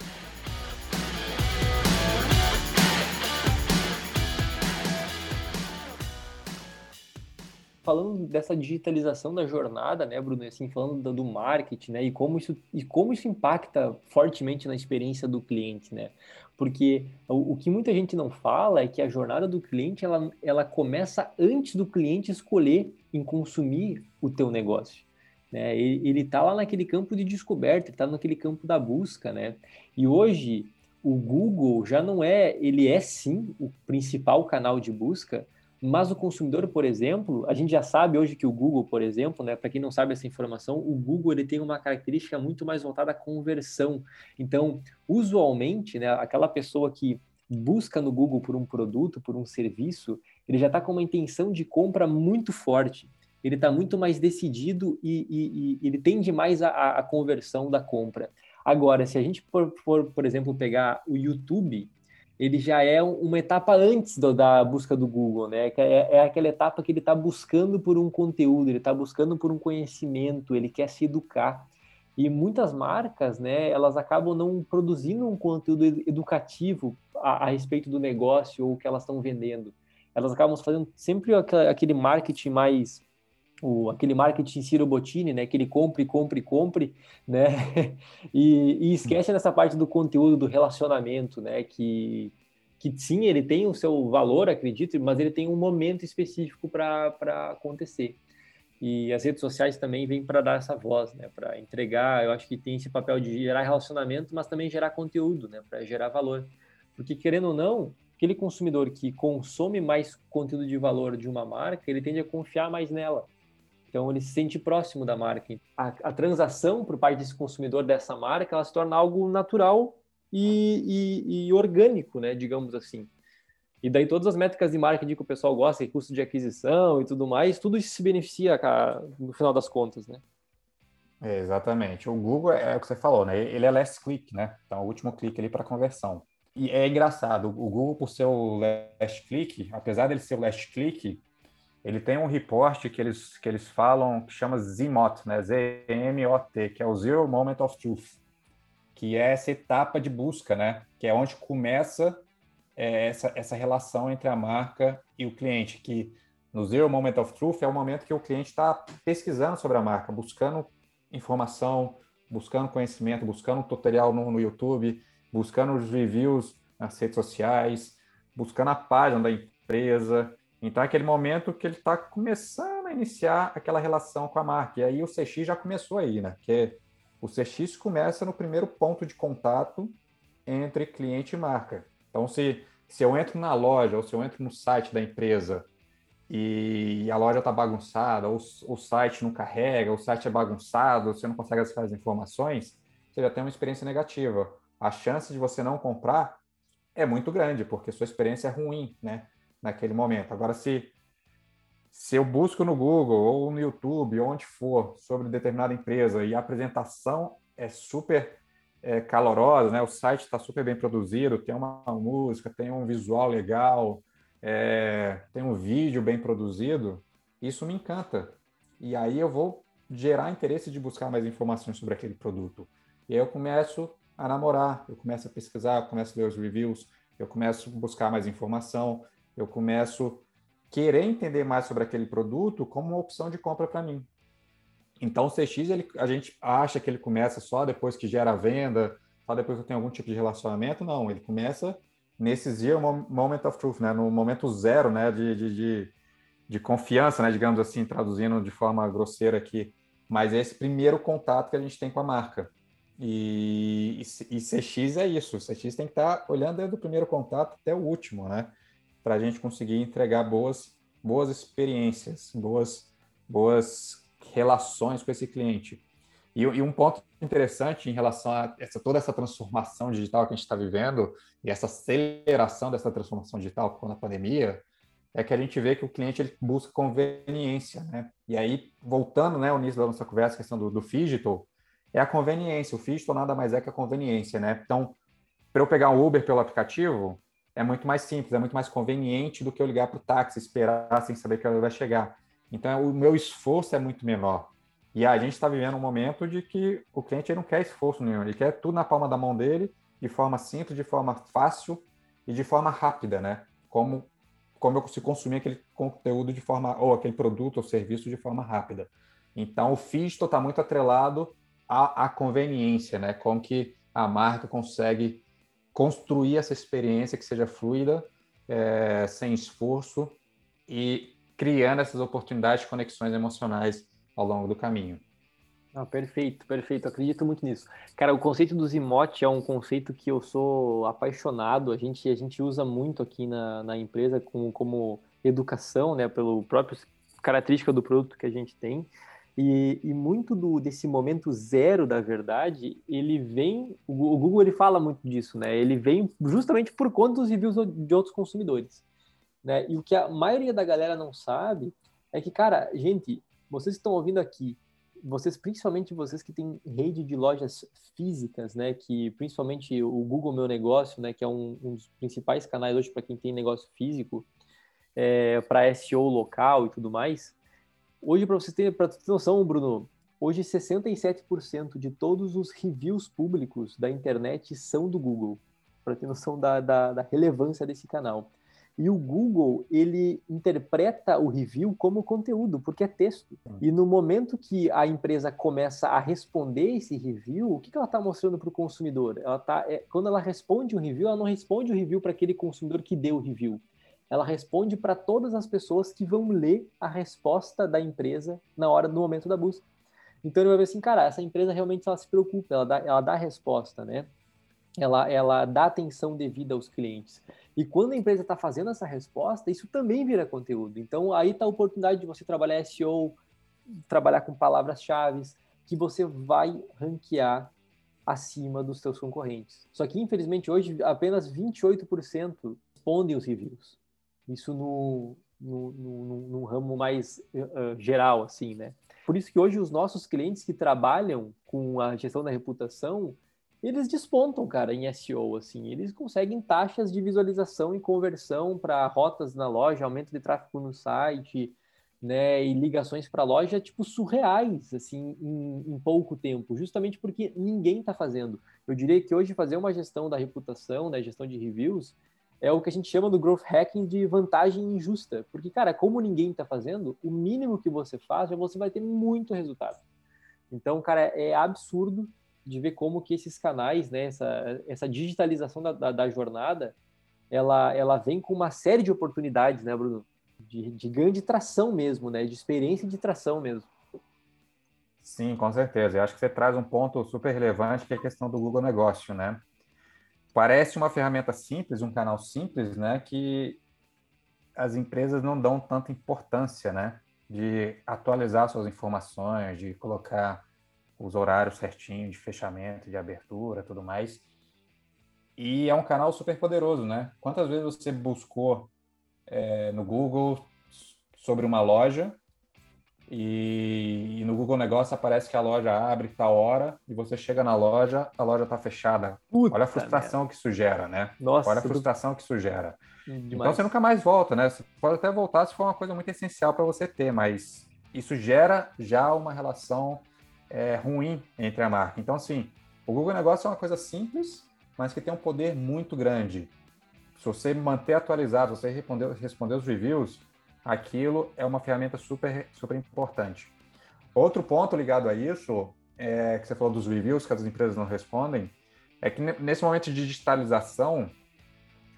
falando dessa digitalização da jornada, né, Bruno, assim, falando do, marketing, né, e como isso e como isso impacta fortemente na experiência do cliente, né? Porque o, o que muita gente não fala é que a jornada do cliente ela, ela começa antes do cliente escolher em consumir o teu negócio. Né? Ele está lá naquele campo de descoberta, está naquele campo da busca, né? E hoje o Google já não é, ele é sim o principal canal de busca, mas o consumidor, por exemplo, a gente já sabe hoje que o Google, por exemplo, né, para quem não sabe essa informação, o Google ele tem uma característica muito mais voltada à conversão. Então, usualmente, né, aquela pessoa que busca no Google por um produto, por um serviço, ele já está com uma intenção de compra muito forte. Ele está muito mais decidido e, e, e ele tende mais à, conversão da compra. Agora, se a gente for, for, por exemplo, pegar o YouTube, ele já é uma etapa antes do, da busca do Google, né? É, é aquela etapa que ele está buscando por um conteúdo, ele está buscando por um conhecimento, ele quer se educar. E muitas marcas, né, elas acabam não produzindo um conteúdo educativo a, a respeito do negócio ou o que elas estão vendendo. Elas acabam fazendo sempre aquele marketing mais o, aquele marketing Ciro Bottini, né? Que ele compre, compre, compre, né? e, e esquece nessa parte do conteúdo, do relacionamento, né? Que, que sim, ele tem o seu valor, acredito, mas ele tem um momento específico para acontecer. E as redes sociais também vêm para dar essa voz, né? Para entregar, eu acho que tem esse papel de gerar relacionamento, mas também gerar conteúdo, né? Para gerar valor. Porque, querendo ou não, aquele consumidor que consome mais conteúdo de valor de uma marca, ele tende a confiar mais nela. Então ele se sente próximo da marca. A, a transação por parte desse consumidor dessa marca, ela se torna algo natural e, e, e, orgânico, né, digamos assim. E daí todas as métricas de marketing que o pessoal gosta, custo de aquisição e tudo mais, tudo isso se beneficia no final das contas, né? É, exatamente. O Google é, é o que você falou, né? Ele é last click, né? Então, o último clique ali para conversão. E é engraçado, o Google, por ser o last click, apesar dele ser o last click, ele tem um report que eles, que eles falam que chama ZMOT, né? Z-M-O-T, que é o Zero Moment of Truth, que é essa etapa de busca, né? Que é onde começa é, essa, essa relação entre a marca e o cliente, que no Zero Moment of Truth é o momento que o cliente está pesquisando sobre a marca, buscando informação, buscando conhecimento, buscando tutorial no, no YouTube, buscando os reviews nas redes sociais, buscando a página da empresa, então, é aquele momento que ele está começando a iniciar aquela relação com a marca. E aí o CX já começou aí, né? Porque o CX começa no primeiro ponto de contato entre cliente e marca. Então, se, se eu entro na loja ou se eu entro no site da empresa e, a loja está bagunçada, ou o site não carrega, o site é bagunçado, você não consegue acessar as informações, você já tem uma experiência negativa. A chance de você não comprar é muito grande, porque sua experiência é ruim, né? Naquele momento. Agora, se, se eu busco no Google ou no YouTube, onde for, sobre determinada empresa e a apresentação é super é, calorosa, né? O site está super bem produzido, tem uma música, tem um visual legal, é, tem um vídeo bem produzido, isso me encanta. E aí eu vou gerar interesse de buscar mais informações sobre aquele produto. E aí eu começo a namorar, eu começo a pesquisar, eu começo a ler os reviews, eu começo a buscar mais informação, eu começo querer entender mais sobre aquele produto como uma opção de compra para mim. Então o CX ele, a gente acha que ele começa só depois que gera a venda, só depois que eu tenho algum tipo de relacionamento, não, ele começa nesse zero moment of truth, né? no momento zero né? de, de, de, de confiança, né? digamos assim, traduzindo de forma grosseira aqui, mas é esse primeiro contato que a gente tem com a marca. E, e, e CX é isso, o CX tem que estar tá olhando desde o primeiro contato até o último, né? Para a gente conseguir entregar boas, boas experiências, boas, boas relações com esse cliente. E, e, um ponto interessante em relação a essa, toda essa transformação digital que a gente está vivendo e essa aceleração dessa transformação digital com a pandemia é que a gente vê que o cliente ele busca conveniência, né? E aí, voltando né, ao início da nossa conversa, a questão do, do digital, é a conveniência. O digital nada mais é que a conveniência, né? Então, para eu pegar um Uber pelo aplicativo, é muito mais simples, é muito mais conveniente do que eu ligar para o táxi, esperar sem saber que ele vai chegar. Então, o meu esforço é muito menor. E a gente está vivendo um momento de que o cliente não quer esforço nenhum, ele quer tudo na palma da mão dele, de forma simples, de forma fácil e de forma rápida, né? Como, como eu consigo consumir aquele conteúdo de forma, ou aquele produto ou serviço de forma rápida. Então, o Fisto está muito atrelado à, à conveniência, né? Como que a marca consegue construir essa experiência que seja fluida, é, sem esforço e criando essas oportunidades de conexões emocionais ao longo do caminho. Ah, perfeito, perfeito. Acredito muito nisso. Cara, o conceito dos emotes é um conceito que eu sou apaixonado. A gente, a gente usa muito aqui na, na empresa como, como educação, né? Pelo próprio característica do produto que a gente tem. E, e, muito do, desse momento zero da verdade, ele vem. O Google ele fala muito disso, né? Ele vem justamente por conta dos reviews de outros consumidores. Né? E o que a maioria da galera não sabe é que, cara, gente, vocês estão ouvindo aqui, vocês, principalmente vocês que têm rede de lojas físicas, né, que principalmente o Google Meu Negócio, né, que é um, um dos principais canais hoje para quem tem negócio físico, é, para SEO local e tudo mais. Hoje, para vocês terem para ter noção, Bruno, hoje 67% de todos os reviews públicos da internet são do Google, para ter noção da, da, da relevância desse canal. E o Google, ele interpreta o review como conteúdo, porque é texto. E no momento que a empresa começa a responder esse review, o que, que ela está mostrando para o consumidor? Ela tá, é, quando ela responde um review, ela não responde o review para aquele consumidor que deu o review. Ela responde para todas as pessoas que vão ler a resposta da empresa na hora do momento da busca. Então ele vai ver assim, cara, essa empresa realmente ela se preocupa, ela dá, ela dá resposta, né? Ela, ela dá atenção devida aos clientes. E quando a empresa está fazendo essa resposta, isso também vira conteúdo. Então, aí está a oportunidade de você trabalhar SEO, trabalhar com palavras-chave, que você vai ranquear acima dos seus concorrentes. Só que, infelizmente, hoje apenas 28% respondem os reviews. Isso no, no, no, no ramo mais uh, geral, assim, né? Por isso que hoje os nossos clientes que trabalham com a gestão da reputação, eles despontam, cara, em SEO, assim, eles conseguem taxas de visualização e conversão para rotas na loja, aumento de tráfego no site, né, e ligações para loja, tipo, surreais, assim, em, em, pouco tempo, justamente porque ninguém está fazendo. Eu diria que hoje fazer uma gestão da reputação, né, gestão de reviews, é o que a gente chama do growth hacking de vantagem injusta, porque, cara, como ninguém está fazendo, o mínimo que você faz, você vai ter muito resultado. Então, cara, é absurdo de ver como que esses canais, né, essa, essa digitalização da, da, da, jornada, ela, ela vem com uma série de oportunidades, né, Bruno? De, de ganho de tração mesmo, né? De experiência de tração mesmo. Sim, com certeza. Eu acho que você traz um ponto super relevante que é a questão do Google Negócio, né? Parece uma ferramenta simples, um canal simples, né? Que as empresas não dão tanta importância, né? De atualizar suas informações, de colocar os horários certinhos de fechamento, de abertura, tudo mais. E é um canal super poderoso, né? Quantas vezes você buscou é, no Google sobre uma loja e, e, no Google Negócio aparece que a loja abre tal hora e você chega na loja, a loja está fechada. Puta Olha a frustração minha. que isso gera, né? Nossa, Olha a frustração do... que isso gera. Demais. Então você nunca mais volta, né? Você pode até voltar se for uma coisa muito essencial para você ter, mas isso gera já uma relação é, ruim entre a marca. Então, assim, o Google Negócio é uma coisa simples, mas que tem um poder muito grande. Se você manter atualizado, você responder, responder os reviews, aquilo é uma ferramenta super, super importante. Outro ponto ligado a isso, é, que você falou dos reviews que as empresas não respondem, é que nesse momento de digitalização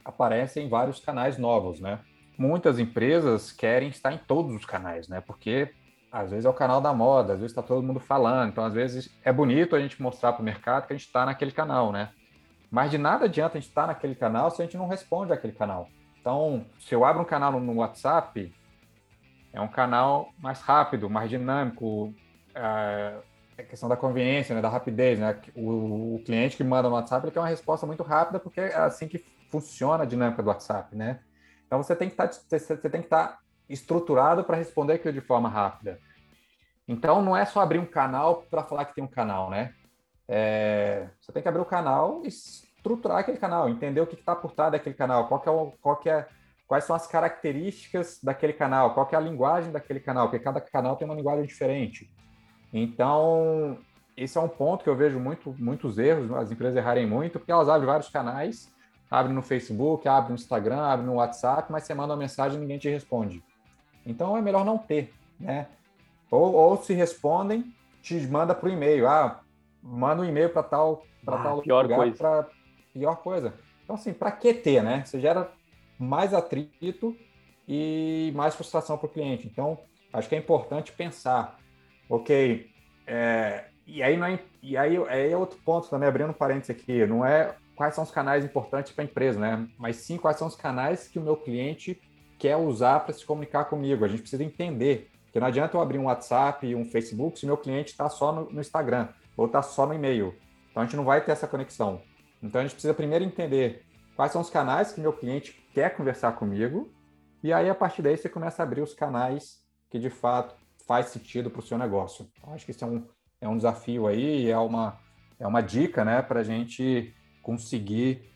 aparecem vários canais novos, né? Muitas empresas querem estar em todos os canais, né? Porque às vezes é o canal da moda, às vezes está todo mundo falando, então às vezes é bonito a gente mostrar para o mercado que a gente está naquele canal, né? Mas de nada adianta a gente estar tá naquele canal se a gente não responde àquele canal. Então, se eu abro um canal no WhatsApp, é um canal mais rápido, mais dinâmico, é a questão da conveniência, né, da rapidez, né? O, o, cliente que manda no WhatsApp ele quer uma resposta muito rápida porque é assim que funciona a dinâmica do WhatsApp, né? Então você tem que estar tá, você tá estruturado para responder aquilo de forma rápida. Então não é só abrir um canal para falar que tem um canal, né? É, você tem que abrir o canal e estruturar aquele canal, entender o que está por trás daquele canal, qual que é o, qual que é, quais são as características daquele canal, qual que é a linguagem daquele canal, porque cada canal tem uma linguagem diferente. Então, esse é um ponto que eu vejo muito, muitos erros, as empresas errarem muito, porque elas abrem vários canais, abrem no Facebook, abrem no Instagram, abrem no WhatsApp, mas você manda uma mensagem e ninguém te responde. Então, é melhor não ter, né? Ou, ou se respondem, te manda por e-mail, ah, manda um e-mail para tal, para ah, tal pior lugar. Pra, pior coisa. Então, assim, para que ter, né? Você gera mais atrito e mais frustração para o cliente. Então, acho que é importante pensar, ok, é, e aí não é, e aí, aí é outro ponto também, abrindo um parênteses aqui, não é quais são os canais importantes para a empresa, né? Mas sim quais são os canais que o meu cliente quer usar para se comunicar comigo. A gente precisa entender que não adianta eu abrir um WhatsApp e um Facebook se meu cliente está só no, no Instagram ou está só no e-mail. Então a gente não vai ter essa conexão. Então a gente precisa primeiro entender quais são os canais que meu cliente quer conversar comigo e aí a partir daí você começa a abrir os canais que de fato faz sentido para o seu negócio. Então, acho que isso é um, é um desafio aí, é uma, é uma dica né, para a gente conseguir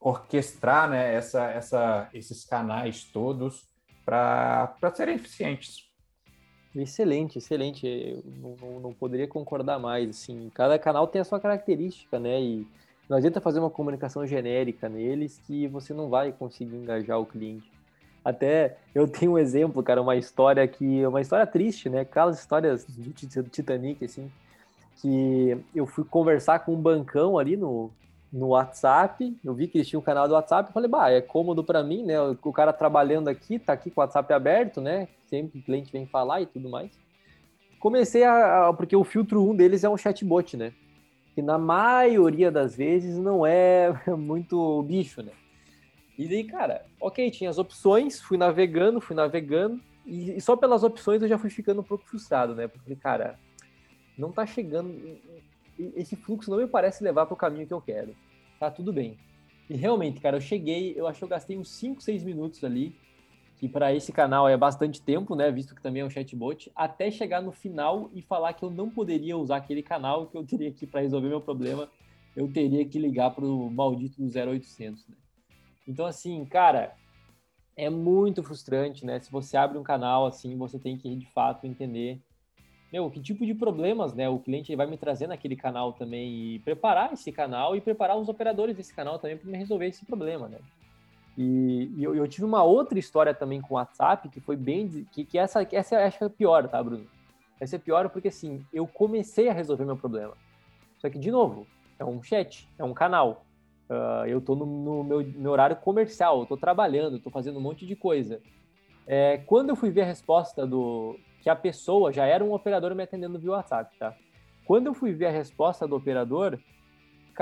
orquestrar né, essa, essa, esses canais todos para serem eficientes. Excelente, excelente. Eu não, não, poderia concordar mais. Assim, cada canal tem a sua característica, né? E não adianta fazer uma comunicação genérica neles que você não vai conseguir engajar o cliente. Até eu tenho um exemplo, cara, uma história que uma história triste, né? Aquelas histórias do Titanic, assim, que eu fui conversar com um bancão ali no, no WhatsApp, eu vi que eles tinham um canal do WhatsApp, eu falei, bah, é cômodo para mim, né? O cara trabalhando aqui, tá aqui com o WhatsApp aberto, né? Sempre o cliente vem falar e tudo mais. Comecei a, a porque o filtro 1 deles é um chatbot, né? Que na maioria das vezes não é muito bicho, né? E daí, cara, ok, tinha as opções, fui navegando, fui navegando, e, só pelas opções eu já fui ficando um pouco frustrado, né? Porque, cara, não tá chegando esse fluxo não me parece levar para o caminho que eu quero. Tá tudo bem. E realmente, cara, eu cheguei, eu acho que eu gastei uns 5, 6 minutos ali, que para esse canal é bastante tempo, né, visto que também é um chatbot, até chegar no final e falar que eu não poderia usar aquele canal, que eu teria que, para resolver meu problema, eu teria que ligar para o maldito do 0800, né? Então, assim, cara, é muito frustrante, né? Se você abre um canal assim, você tem que, de fato, entender meu, que tipo de problemas, né, o cliente vai me trazer naquele canal também e preparar esse canal e preparar os operadores desse canal também para me resolver esse problema, né? E, e eu, eu, tive uma outra história também com o WhatsApp que foi bem, que, que essa, essa acho que é pior, tá, Bruno? Essa é pior porque assim, eu comecei a resolver meu problema. Só que de novo, é um chat, é um canal. Uh, eu estou no, no meu, meu, horário comercial, eu tô trabalhando, estou fazendo um monte de coisa. É, quando eu fui ver a resposta do, que a pessoa já era um operador me atendendo via WhatsApp, tá? Quando eu fui ver a resposta do operador,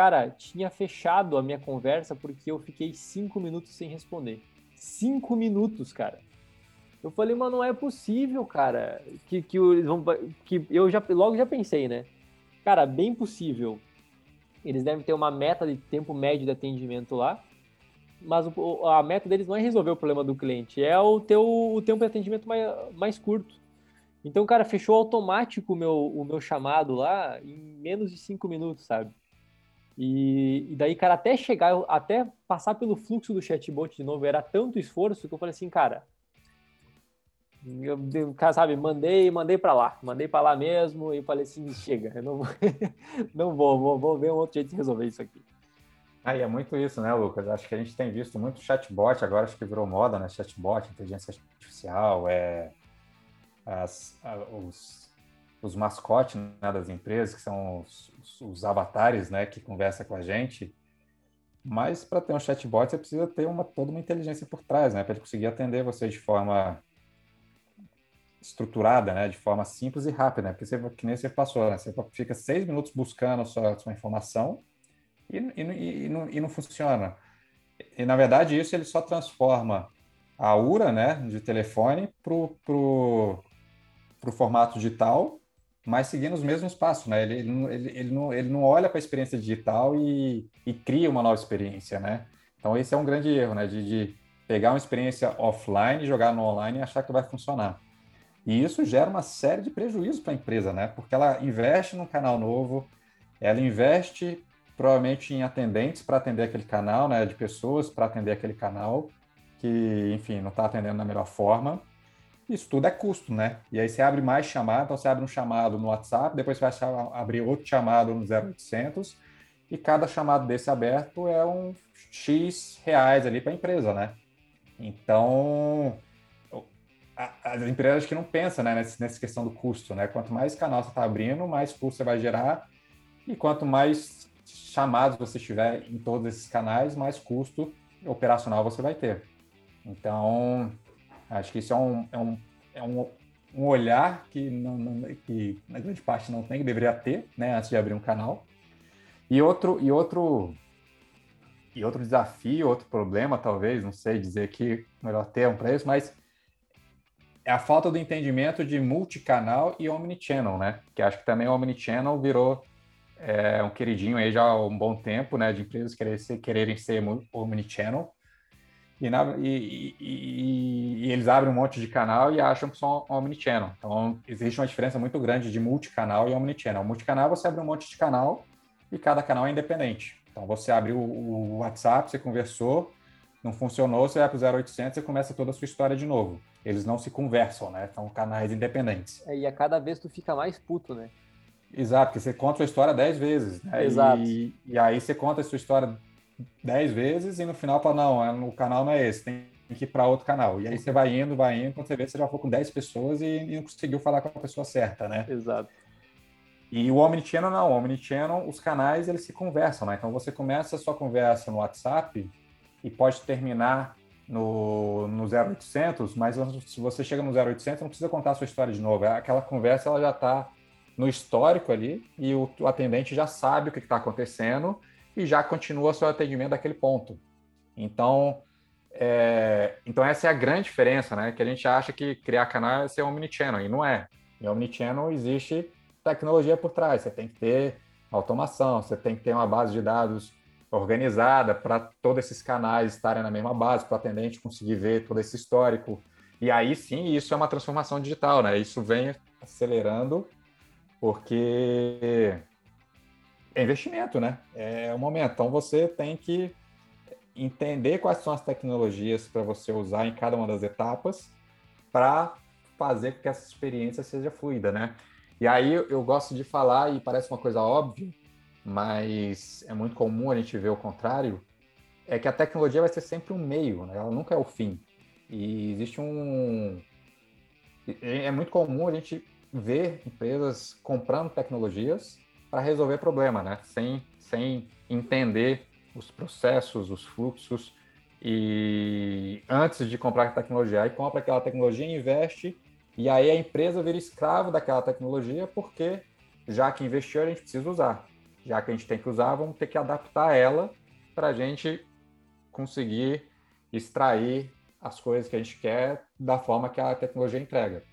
cara, tinha fechado a minha conversa porque eu fiquei cinco minutos sem responder. cinco minutos, cara. Eu falei, mas não é possível, cara, que, que vão. Que eu já logo já pensei, né? Cara, bem possível. Eles devem ter uma meta de tempo médio de atendimento lá, mas o, a meta deles não é resolver o problema do cliente, é o teu o tempo de atendimento mais, mais curto. Então, cara, fechou automático o meu, o meu chamado lá em menos de cinco minutos, sabe? E, e, daí, cara, até chegar, até passar pelo fluxo do chatbot de novo, era tanto esforço que eu falei assim, cara, eu, cara, sabe, mandei, mandei para lá, mandei para lá mesmo e falei assim, chega, eu não, não vou, vou, vou ver um outro jeito de resolver isso aqui. E é muito isso, né, Lucas? Acho que a gente tem visto muito chatbot, agora acho que virou moda, né? Chatbot, inteligência artificial, é, as, os, os mascotes né, das empresas, que são os, os, avatares né, que conversam com a gente. Mas para ter um chatbot, você precisa ter uma, toda uma inteligência por trás, né? Para ele conseguir atender você de forma estruturada, né? De forma simples e rápida, né? Porque você, que nem você passou, né? Você fica seis minutos buscando a sua, a sua informação e, e, e, e, não, e não funciona. E, na verdade, isso ele só transforma a URA, né, de telefone, para o para o formato digital, mas seguindo os mesmos passos, né? Ele, ele, ele, ele não, ele não olha para a experiência digital e, e cria uma nova experiência, né? Então esse é um grande erro, né? De, de pegar uma experiência offline, jogar no online e achar que vai funcionar. E isso gera uma série de prejuízos para a empresa, né? Porque ela investe num canal novo, ela investe provavelmente em atendentes para atender aquele canal, né? De pessoas para atender aquele canal que, enfim, não está atendendo da melhor forma. Isso tudo é custo, né? E aí você abre mais chamado, então você abre um chamado no WhatsApp, depois você vai abrir outro chamado no 0800, e cada chamado desse aberto é um X reais ali para a empresa, né? Então, as empresas que não pensam né, nessa, nessa questão do custo, né? Quanto mais canal você está abrindo, mais custo você vai gerar, e quanto mais chamados você tiver em todos esses canais, mais custo operacional você vai ter. Então, Acho que isso é um, é um, é um, um olhar que, não, não, que na grande parte não tem, que deveria ter, né, antes de abrir um canal. E outro, e outro, e outro desafio, outro problema, talvez, não sei dizer aqui melhor termo para isso, mas é a falta do entendimento de multicanal e omnichannel, né? Que acho que também o omnichannel virou é, um queridinho aí já há um bom tempo, né? De empresas quererem ser, quererem ser omnichannel. E, na, e, e, e, eles abrem um monte de canal e acham que são omnichannel. Então, existe uma diferença muito grande de multicanal e omnichannel. Multicanal, você abre um monte de canal e cada canal é independente. Então, você abre o, o WhatsApp, você conversou, não funcionou, você vai para o 0800 e começa toda a sua história de novo. Eles não se conversam, né? São canais independentes. É, e a cada vez tu fica mais puto, né? Exato, porque você conta a sua história dez vezes. Né? Exato. E, e aí você conta a sua história 10 vezes e no final fala, não, é, o canal não é esse, tem que ir para outro canal. E aí você vai indo, vai indo, quando você vê, você já foi com 10 pessoas e, e não conseguiu falar com a pessoa certa, né? Exato. E o Omnichannel não, o Omnichannel, os canais, eles se conversam, né? Então você começa a sua conversa no WhatsApp e pode terminar no, no 0800, mas se você chega no 0800, não precisa contar a sua história de novo. Aquela conversa, ela já está no histórico ali e o, o atendente já sabe o que está acontecendo e já continua seu atendimento daquele ponto. Então, é, então essa é a grande diferença, né? Que a gente acha que criar canal é ser omnichannel, e não é. Em omnichannel existe tecnologia por trás, você tem que ter automação, você tem que ter uma base de dados organizada para todos esses canais estarem na mesma base, para o atendente conseguir ver todo esse histórico. E aí sim, isso é uma transformação digital, né? Isso vem acelerando, porque é investimento, né? É o momento. Então você tem que entender quais são as tecnologias para você usar em cada uma das etapas para fazer com que essa experiência seja fluida, né? E aí eu gosto de falar, e parece uma coisa óbvia, mas é muito comum a gente ver o contrário, é que a tecnologia vai ser sempre um meio, né? ela nunca é o fim. E existe um... É muito comum a gente ver empresas comprando tecnologias para resolver problema, né? Sem, sem entender os processos, os fluxos e antes de comprar a tecnologia, aí compra aquela tecnologia, investe e aí a empresa vira escravo daquela tecnologia porque já que investiu a gente precisa usar, já que a gente tem que usar, vamos ter que adaptar ela para a gente conseguir extrair as coisas que a gente quer da forma que a tecnologia entrega.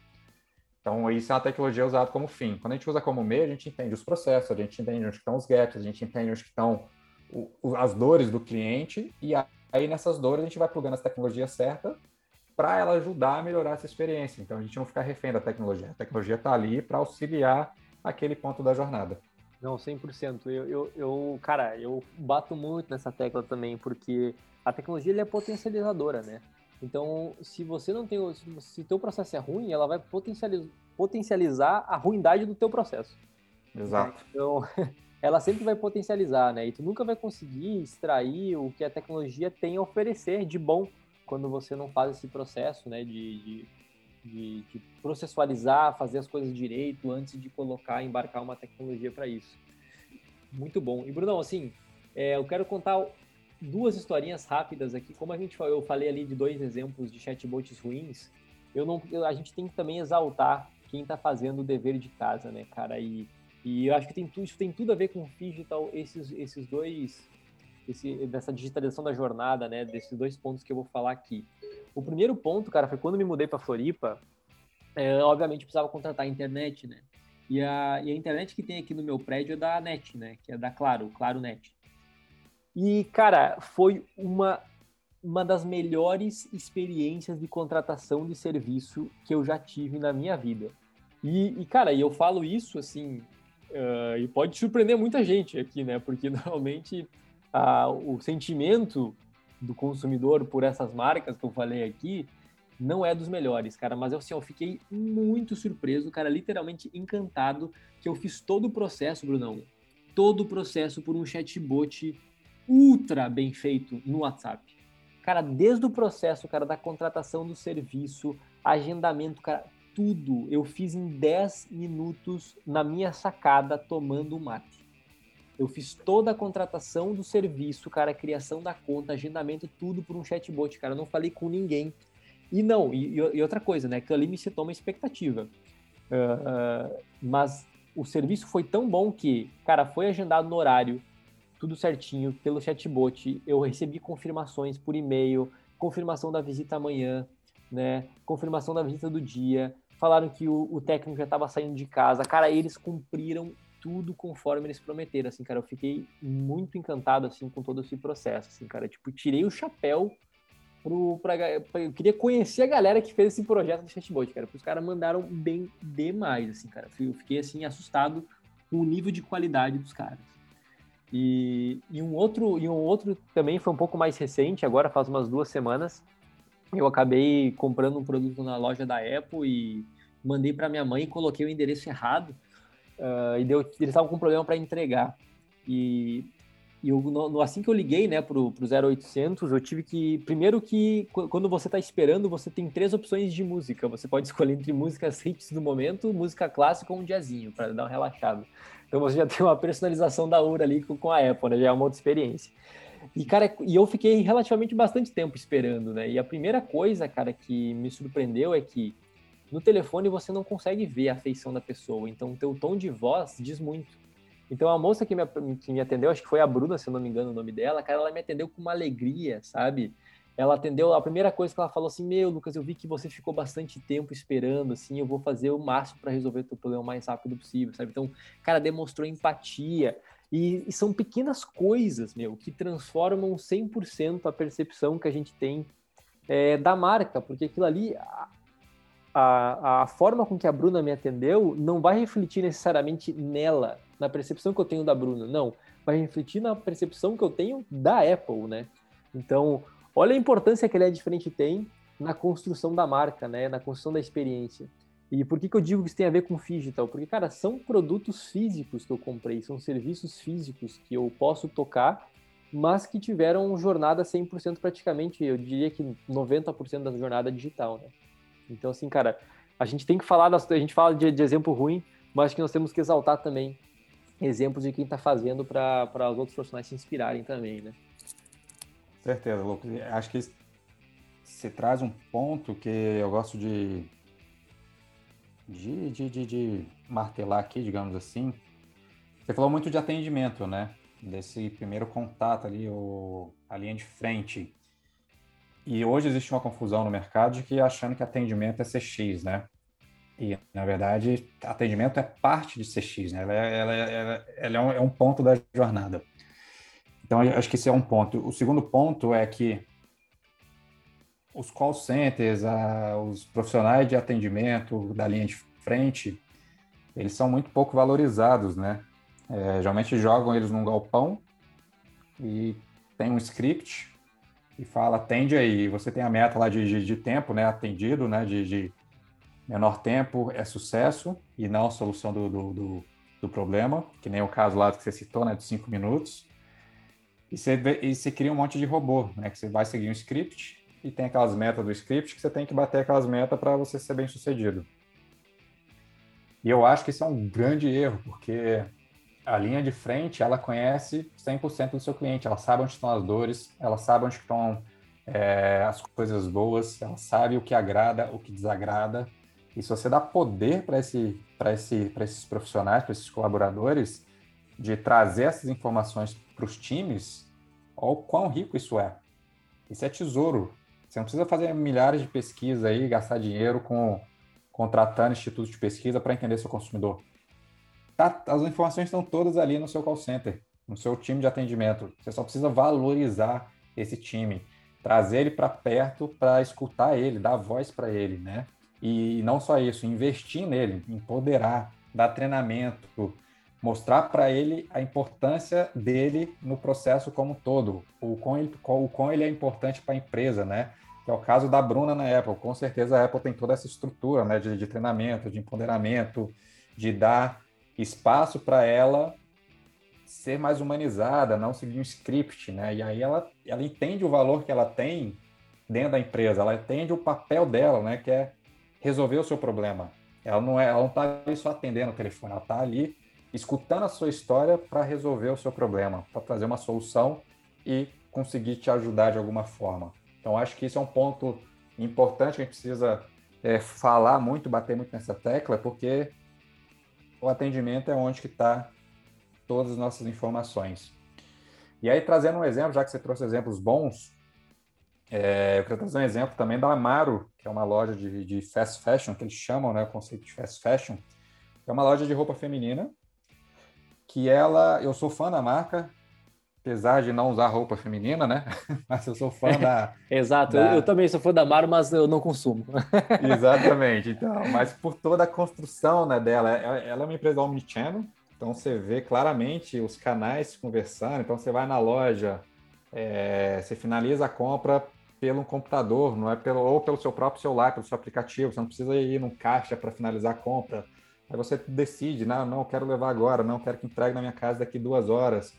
Então, isso é uma tecnologia usada como fim. Quando a gente usa como meio, a gente entende os processos, a gente entende onde estão os gaps, a gente entende onde estão as dores do cliente, e aí nessas dores a gente vai plugando as tecnologias certas para ela ajudar a melhorar essa experiência. Então, a gente não fica refém da tecnologia. A tecnologia está ali para auxiliar aquele ponto da jornada. Não, 100%. Eu, eu, eu, cara, eu bato muito nessa tecla também, porque a tecnologia é potencializadora, né? Então, se você não tem, se teu processo é ruim, ela vai potencializar, potencializar a ruindade do teu processo. Exato. Então, ela sempre vai potencializar, né? E tu nunca vai conseguir extrair o que a tecnologia tem a oferecer de bom quando você não faz esse processo, né? De, de, de, de processualizar, fazer as coisas direito antes de colocar, embarcar uma tecnologia para isso. Muito bom. E Brunão, assim, é, eu quero contar duas historinhas rápidas aqui. Como a gente eu falei ali de dois exemplos de chatbots ruins, eu não, eu, a gente tem que também exaltar quem está fazendo o dever de casa, né, cara? E, e eu acho que tem tudo, isso tem tudo a ver com o digital, esses, esses dois, esse, dessa digitalização da jornada, né? Desses dois pontos que eu vou falar aqui. O primeiro ponto, cara, foi quando me mudei para Floripa. É, obviamente precisava contratar a internet, né? E a, e a internet que tem aqui no meu prédio é da NET, né? Que é da Claro, Claro Net. E, cara, foi uma, uma das melhores experiências de contratação de serviço que eu já tive na minha vida. E, e cara, e eu falo isso assim, uh, e pode surpreender muita gente aqui, né? Porque normalmente uh, o sentimento do consumidor por essas marcas que eu falei aqui não é dos melhores, cara. Mas assim, eu fiquei muito surpreso, cara, literalmente encantado que eu fiz todo o processo, Brunão. Todo o processo por um chatbot ultra bem feito no WhatsApp. Cara, desde o processo, cara, da contratação do serviço, agendamento, cara, tudo eu fiz em 10 minutos na minha sacada tomando mate. Eu fiz toda a contratação do serviço, cara, criação da conta, agendamento, tudo por um chatbot, cara. Eu não falei com ninguém. E não, e, e outra coisa, né? Que ali me citou uma expectativa. Uh, uh, mas o serviço foi tão bom que, cara, foi agendado no horário, tudo certinho pelo chatbot. Eu recebi confirmações por e-mail, confirmação da visita amanhã, né? Confirmação da visita do dia. Falaram que o, o técnico já estava saindo de casa. Cara, eles cumpriram tudo conforme eles prometeram, assim, cara. Eu fiquei muito encantado, assim, com todo esse processo, assim, cara. Tipo, tirei o chapéu pro, pra, pra, eu queria conhecer a galera que fez esse projeto de chatbot, cara. Porque os caras mandaram bem demais, assim, cara. Eu fiquei, assim, assustado com o nível de qualidade dos caras. E, e, um outro, e um outro também foi um pouco mais recente, agora faz umas duas semanas. Eu acabei comprando um produto na loja da Apple e mandei para minha mãe e coloquei o endereço errado. Uh, e deu, eles estavam com problema para entregar. E, e eu, no, assim que eu liguei né, para o 0800, eu tive que. Primeiro, que quando você está esperando, você tem três opções de música. Você pode escolher entre músicas hits do momento, música clássica ou um jazzinho, para dar uma relaxada. Então você já tem uma personalização da URA ali com, a Apple, né? Já é uma outra experiência. E, cara, e eu fiquei relativamente bastante tempo esperando, né? E a primeira coisa, cara, que me surpreendeu é que no telefone você não consegue ver a feição da pessoa. Então, o teu tom de voz diz muito. Então, a moça que me, que me atendeu, acho que foi a Bruna, se eu não me engano o nome dela, cara, ela me atendeu com uma alegria, sabe? Ela atendeu, a primeira coisa que ela falou assim, meu, Lucas, eu vi que você ficou bastante tempo esperando, assim, eu vou fazer o máximo para resolver o teu problema o mais rápido possível, sabe? Então, cara, demonstrou empatia, e, e são pequenas coisas, meu, que transformam 100% a percepção que a gente tem é, da marca, porque aquilo ali, a, a, a forma com que a Bruna me atendeu não vai refletir necessariamente nela, na percepção que eu tenho da Bruna, não, vai refletir na percepção que eu tenho da Apple, né? Então, Olha a importância que ele é diferente tem na construção da marca, né? Na construção da experiência. E por que, que eu digo que isso tem a ver com digital? Porque, cara, são produtos físicos que eu comprei, são serviços físicos que eu posso tocar, mas que tiveram jornada 100% praticamente, eu diria que 90% da jornada digital, né? Então, assim, cara, a gente tem que falar, das, a gente fala de, de exemplo ruim, mas que nós temos que exaltar também exemplos de quem está fazendo para os outros profissionais se inspirarem também, né? Certeza, Lucas. Acho que você traz um ponto que eu gosto de, de, de, de, de martelar aqui, digamos assim. Você falou muito de atendimento, né? Desse primeiro contato ali, o, a linha de frente. e hoje existe uma confusão no mercado de que achando que atendimento é CX, né? E, na verdade, atendimento é parte de CX, né? Ela, é, ela, é, ela, ela é, um, é um ponto da jornada. Então, acho que esse é um ponto. O segundo ponto é que os call centers, a, os profissionais de atendimento da linha de frente, eles são muito pouco valorizados, né? É, geralmente jogam eles num galpão e tem um script e fala, atende aí. Você tem a meta lá de, de, de tempo, né? Atendido, né? De, de, menor tempo é sucesso e não solução do, do, do, do, problema, que nem o caso lá que você citou, né? De cinco minutos. E você, e você cria um monte de robô, né? Que você vai seguir um script e tem aquelas metas do script que você tem que bater aquelas metas para você ser bem sucedido. E eu acho que isso é um grande erro, porque a linha de frente, ela conhece 100% do seu cliente, ela sabe onde estão as dores, ela sabe onde estão é, as coisas boas, ela sabe o que agrada, o que desagrada. E se você dá poder para esse, esse, esses profissionais, para esses colaboradores, de trazer essas informações para os times, olha o quão rico isso é. Isso é tesouro. Você não precisa fazer milhares de pesquisas aí, gastar dinheiro com contratando institutos de pesquisa para entender seu consumidor. Tá, as informações estão todas ali no seu call center, no seu time de atendimento. Você só precisa valorizar esse time, trazer ele para perto para escutar ele, dar voz para ele, né? E não só isso, investir nele, empoderar, dar treinamento, mostrar para ele a importância dele no processo como um todo, o quão ele, o quão ele é importante para a empresa, né? Que é o caso da Bruna na Apple. Com certeza a Apple tem toda essa estrutura né, de, de treinamento, de empoderamento, de dar espaço para ela ser mais humanizada, não seguir um script, né? E aí ela, ela entende o valor que ela tem dentro da empresa, ela entende o papel dela, né? Que é resolver o seu problema. Ela não é, ela não está ali só atendendo o telefone, ela está ali escutando a sua história para resolver o seu problema, para trazer uma solução e conseguir te ajudar de alguma forma. Então acho que isso é um ponto importante que a gente precisa é, falar muito, bater muito nessa tecla, porque o atendimento é onde que está todas as nossas informações. E aí, trazendo um exemplo, já que você trouxe exemplos bons, é, eu quero trazer um exemplo também da Amaro, que é uma loja de, de fast fashion, que eles chamam, né, o conceito de fast fashion. É uma loja de roupa feminina, que ela, eu sou fã da marca, apesar de não usar roupa feminina, né? Mas eu sou fã da. Exato, da... Eu, eu, também sou fã da Maro, mas eu não consumo. Exatamente, então, mas por toda a construção né, dela, é, ela é uma empresa omnichannel, então você vê claramente os canais conversando, então você vai na loja, é, você finaliza a compra pelo computador, não é pelo ou pelo seu próprio celular, pelo seu aplicativo, você não precisa ir num caixa para finalizar a compra. Aí você decide, não, não quero levar agora, não quero que entregue na minha casa daqui duas horas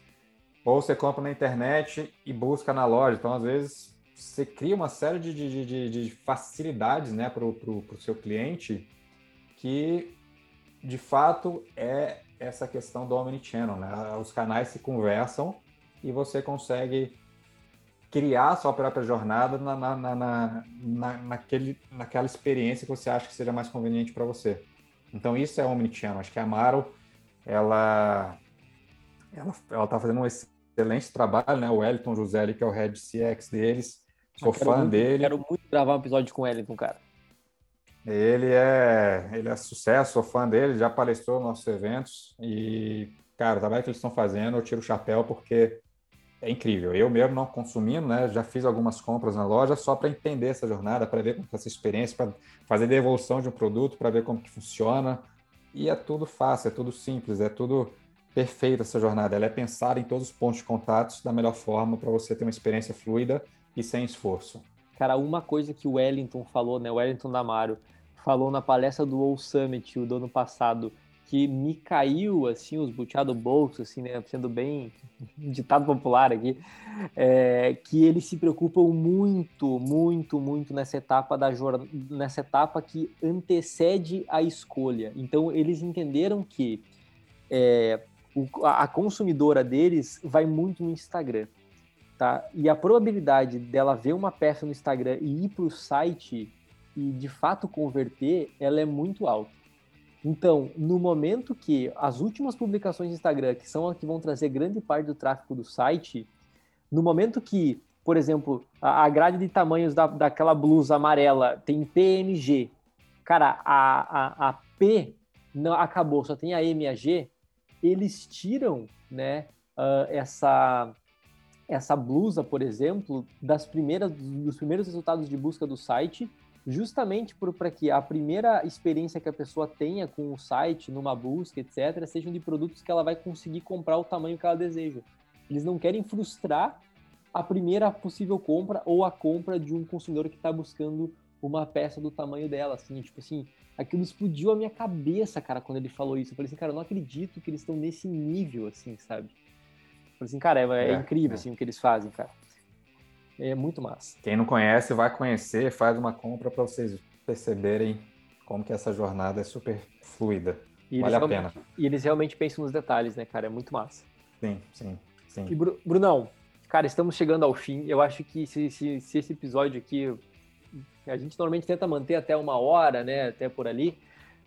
ou você compra na internet e busca na loja. Então, às vezes, você cria uma série de, de, de, de facilidades né, para o seu cliente que, de fato, é essa questão do Omnichannel. Né? Os canais se conversam e você consegue criar a sua própria jornada na, na, na, na, naquele, naquela experiência que você acha que seja mais conveniente para você. Então, isso é Omnichannel. Acho que a Amaro, ela ela está fazendo um excelente trabalho, né? O Wellington José, que é o head CX deles. Sou fã muito, dele. Quero muito gravar um episódio com o Wellington, cara. Ele é, ele é sucesso, sou fã dele, já palestrou nos nossos eventos e, cara, o trabalho que eles estão fazendo, eu tiro o chapéu porque é incrível. Eu mesmo não consumindo, né, já fiz algumas compras na loja só para entender essa jornada, para ver como é essa experiência, para fazer devolução de um produto, para ver como que funciona. E é tudo fácil, é tudo simples, é tudo perfeita essa jornada. Ela é pensar em todos os pontos de contatos da melhor forma para você ter uma experiência fluida e sem esforço. Cara, uma coisa que o Wellington falou, né? O Wellington Damaro falou na palestra do All Summit do ano passado, que me caiu assim os buteados do bolso, assim, né? Sendo bem ditado popular aqui, é, que eles se preocupam muito, muito, muito nessa etapa da nessa etapa que antecede a escolha. Então eles entenderam que é, o, a consumidora deles vai muito no Instagram. Tá? E a probabilidade dela ver uma peça no Instagram e ir para o site e de fato converter, ela é muito alta. Então, no momento que as últimas publicações do Instagram, que são as que vão trazer grande parte do tráfego do site, no momento que por exemplo, a, grade de tamanhos da, daquela blusa amarela tem PMG. Cara, a, a, a P não acabou, só tem a M e a G. Eles tiram, né, uh, essa essa blusa, por exemplo, das primeiras dos primeiros resultados de busca do site, justamente para que a primeira experiência que a pessoa tenha com o site, numa busca, etc., sejam de produtos que ela vai conseguir comprar o tamanho que ela deseja. Eles não querem frustrar a primeira possível compra ou a compra de um consumidor que está buscando uma peça do tamanho dela, assim, tipo assim, aquilo explodiu a minha cabeça, cara, quando ele falou isso. Eu falei assim, cara, eu não acredito que eles estão nesse nível, assim, sabe? Eu falei assim, cara, é, é, é incrível, é. assim, o que eles fazem, cara. É muito massa. Quem não conhece, vai conhecer, faz uma compra para vocês perceberem como que essa jornada é super fluida. E vale a pena. E eles realmente pensam nos detalhes, né, cara? É muito massa. Sim, sim, sim. E Brunão, cara, estamos chegando ao fim. Eu acho que se, se, se esse episódio aqui a gente normalmente tenta manter até uma hora, né? Até por ali.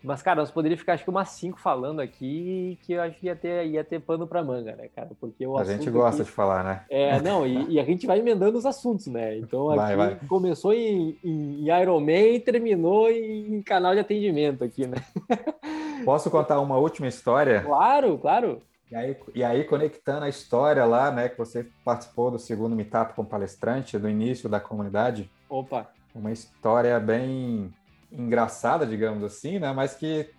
Mas, cara, nós poderíamos ficar acho que umas cinco falando aqui que eu acho que ia ter, ia ter pano para manga, né, cara? Porque o A gente gosta aqui... de falar, né? É, não, e, e, a gente vai emendando os assuntos, né? Então aqui vai, vai. começou em, em Iron Man e terminou em canal de atendimento aqui, né? Posso contar uma última história? Claro, claro. E aí, e aí, conectando a história lá, né, que você participou do segundo meetup com palestrante, do início da comunidade. Opa! Uma história bem engraçada, digamos assim, né? Mas que,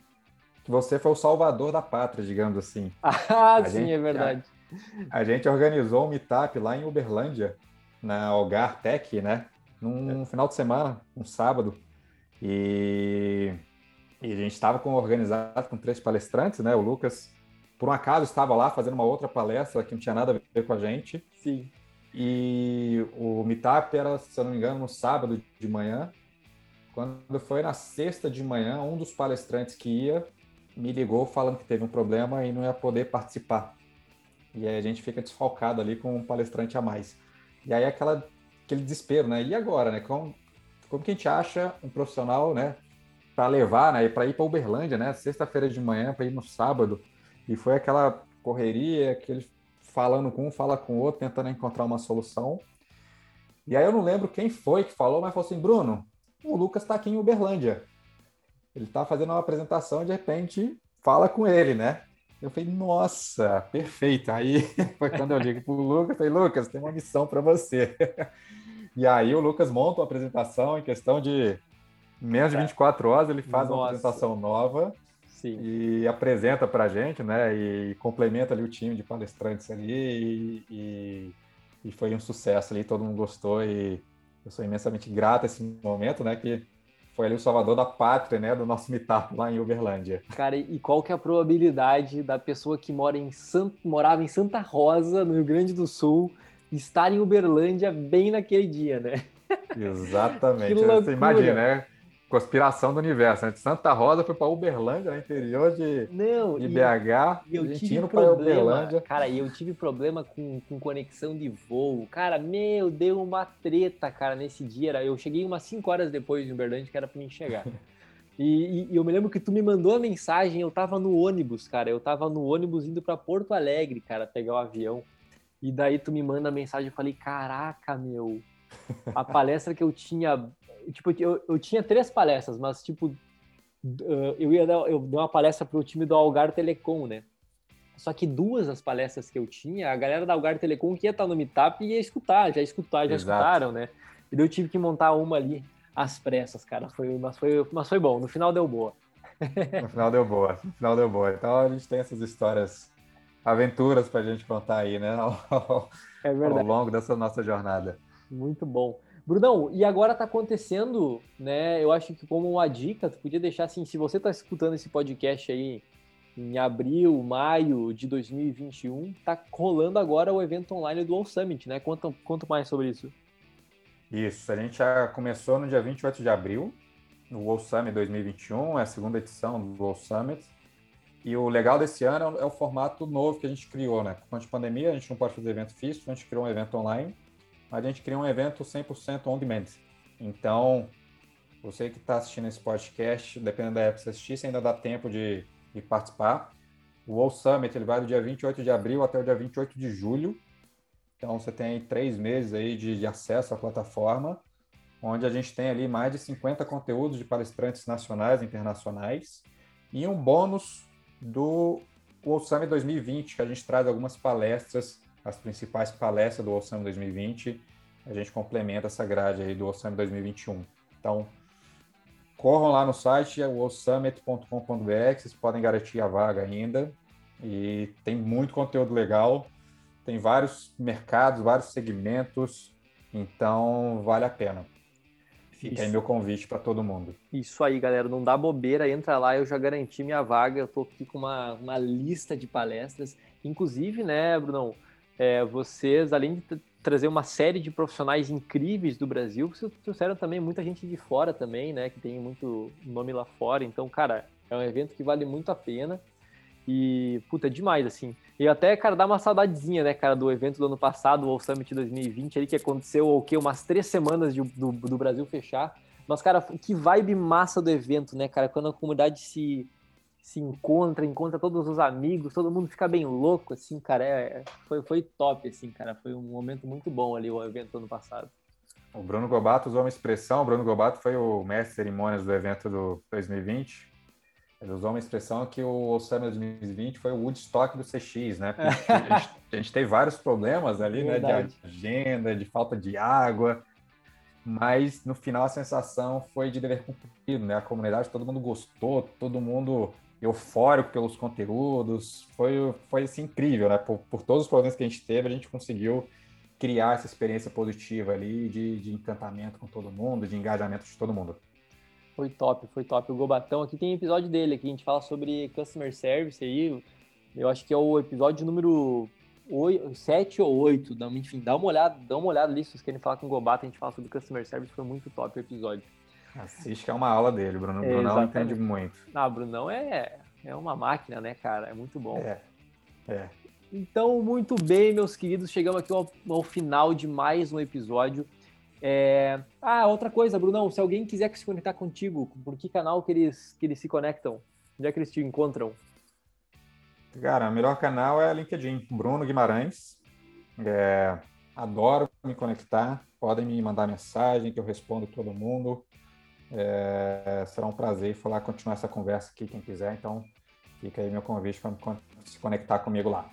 que você foi o salvador da pátria, digamos assim. Ah, a sim, gente, é verdade. A, a, gente organizou um meetup lá em Uberlândia, na Algar Tech, né? Num é. final de semana, um sábado. E, e a gente estava organizado com três palestrantes, né? O Lucas, por um acaso, estava lá fazendo uma outra palestra que não tinha nada a ver com a gente. Sim. E o meetup era, se eu não me engano, no sábado de manhã. Quando foi na sexta de manhã, um dos palestrantes que ia me ligou falando que teve um problema e não ia poder participar. E aí a gente fica desfalcado ali com um palestrante a mais. E aí aquela, aquele desespero, né? E agora, né? Como, como que a gente acha um profissional, né? Para levar, né? Para ir para Uberlândia, né? Sexta-feira de manhã, para ir no sábado. E foi aquela correria, aquele falando com um, fala com o outro, tentando encontrar uma solução. E aí eu não lembro quem foi que falou, mas falou assim, Bruno, o Lucas está aqui em Uberlândia. Ele está fazendo uma apresentação e de repente fala com ele, né? Eu falei, nossa, perfeito. Aí foi quando eu ligo para o Lucas, falei, Lucas, tem uma missão para você. E aí o Lucas monta uma apresentação em questão de menos de 24 horas, ele faz nossa. uma apresentação nova Sim. e apresenta para a gente, né? E complementa ali o time de palestrantes ali e, e, e foi um sucesso ali, todo mundo gostou e eu sou imensamente grato a esse momento, né? Que foi ali o salvador da pátria, né? Do nosso meetup lá em Uberlândia. Cara, e qual que é a probabilidade da pessoa que mora em Sant... morava em Santa Rosa, no Rio Grande do Sul, estar em Uberlândia bem naquele dia, né? Exatamente. Você imagina, né? Conspiração do universo. Né? De Santa Rosa foi para Uberlândia, no interior de, Não, de BH. E eu tive problema, cara, e eu tive problema com, com conexão de voo. Cara, meu, deu uma treta, cara, nesse dia. Eu cheguei umas 5 horas depois de Uberlândia, que era para mim chegar. E, e, e, eu me lembro que tu me mandou a mensagem, eu tava no ônibus, cara. Eu tava no ônibus indo para Porto Alegre, cara, pegar o avião. E daí tu me manda a mensagem, eu falei, caraca, meu, a palestra que eu tinha tipo, eu, eu tinha três palestras, mas, tipo, uh, eu ia dar, eu dei uma palestra pro time do Algar Telecom, né? Só que duas das palestras que eu tinha, a galera da Algar Telecom que ia estar no Meetup ia escutar, já escutar, já Exato. escutaram, né? E eu tive que montar uma ali às pressas, cara. Foi, mas, foi, mas foi bom, no final deu boa. No final deu boa, no final deu boa. Então a gente tem essas histórias, aventuras pra gente contar aí, né? Ao, é verdade. ao longo dessa nossa jornada. Muito bom. Brunão, e agora está acontecendo, né? Eu acho que como uma dica, tu podia deixar assim, se você está escutando esse podcast aí em abril, maio de 2021, tá rolando agora o evento online do All Summit, né? Conta, conta mais sobre isso. Isso, a gente já começou no dia 28 de abril, no All Summit 2021, é a segunda edição do All Summit. E o legal desse ano é o formato novo que a gente criou, né? Conta de pandemia, a gente não pode fazer evento físico, a gente criou um evento online a gente cria um evento 100% on demand. Então, você que está assistindo esse podcast, dependendo da época que você assistir, você ainda dá tempo de, de participar. O All Summit ele vai do dia 28 de abril até o dia 28 de julho. Então você tem três meses aí de, de acesso à plataforma, onde a gente tem ali mais de 50 conteúdos de palestrantes nacionais e internacionais e um bônus do World Summit 2020, que a gente traz algumas palestras, as principais palestras do Summit 2020, a gente complementa essa grade aí do Summit 2021. Então, corram lá no site, é worldsummit.com.br, vocês podem garantir a vaga ainda. E tem muito conteúdo legal, tem vários mercados, vários segmentos, então vale a pena. Fica Isso. aí meu convite para todo mundo. Isso aí, galera. Não dá bobeira, entra lá, eu já garanti minha vaga. Eu estou aqui com uma, uma lista de palestras. Inclusive, né, Brunão? É, vocês, além de trazer uma série de profissionais incríveis do Brasil, vocês trouxeram também muita gente de fora também, né? Que tem muito nome lá fora. Então, cara, é um evento que vale muito a pena. E, puta, demais, assim. E até, cara, dá uma saudadezinha, né, cara, do evento do ano passado, o Summit 2020, ali, que aconteceu, o quê? Umas três semanas de, do, do Brasil fechar. Mas, cara, que vibe massa do evento, né, cara? Quando a comunidade se, se encontra, encontra todos os amigos, todo mundo fica bem louco, assim, cara. É, foi, foi top, assim, cara. Foi um momento muito bom ali, o evento ano passado. O Bruno Gobato usou uma expressão, o Bruno Gobato foi o mestre de cerimônias do evento do 2020, ele usou uma expressão que o Summer 2020 foi o Woodstock do CX, né? A gente, a gente teve vários problemas ali, né? De agenda, de falta de água, mas no final a sensação foi de dever cumprido, né? A comunidade, todo mundo gostou, todo mundo eufórico pelos conteúdos, foi, foi assim, incrível, né? Por, por todos os problemas que a gente teve, a gente conseguiu criar essa experiência positiva ali de, de encantamento com todo mundo, de engajamento de todo mundo. Foi top, foi top. O Gobatão, aqui tem episódio dele, aqui a gente fala sobre Customer Service aí. Eu acho que é o episódio número 8, 7 ou 8. Enfim, dá uma olhada, dá uma olhada ali se vocês querem falar com o Gobato, a gente fala sobre Customer Service, foi muito top o episódio. Assiste que é uma aula dele, Bruno. O Brunão entende muito. Ah, Brunão é, é uma máquina, né, cara? É muito bom. É, é. Então, muito bem, meus queridos, chegamos aqui ao, ao final de mais um episódio. É... Ah, outra coisa, Brunão, se alguém quiser se conectar contigo, por que canal que eles, que eles se conectam? Onde é que eles te encontram? Cara, o melhor canal é LinkedIn, Bruno Guimarães. É... Adoro me conectar, podem me mandar mensagem que eu respondo todo mundo. É... Será um prazer falar, continuar essa conversa aqui, quem quiser. Então, fica aí meu convite para se conectar comigo lá.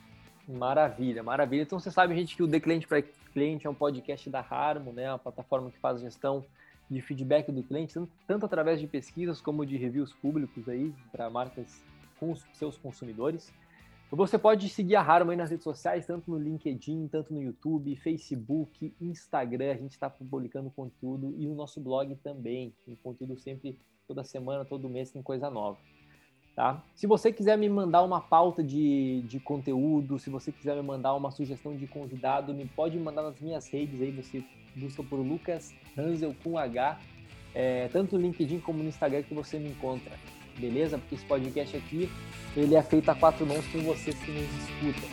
Maravilha, maravilha. Então você sabe, gente, que o The Cliente para Cliente é um podcast da Harmo, né? Uma plataforma que faz gestão de feedback do cliente, tanto através de pesquisas como de reviews públicos aí para marcas com os seus consumidores. Você pode seguir a Harmo aí nas redes sociais, tanto no LinkedIn, tanto no YouTube, Facebook, Instagram. A gente está publicando conteúdo e o nosso blog também. Tem conteúdo sempre, toda semana, todo mês tem coisa nova. Tá? Se você quiser me mandar uma pauta de, de conteúdo, se você quiser me mandar uma sugestão de convidado, me pode mandar nas minhas redes aí, você busca por Lucas Hansel com H, é, tanto no LinkedIn como no Instagram que você me encontra, beleza? Porque esse podcast aqui, ele é feito a quatro mãos com vocês que nos escutam.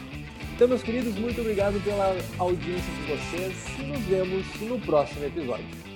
Então, meus queridos, muito obrigado pela audiência de vocês e nos vemos no próximo episódio.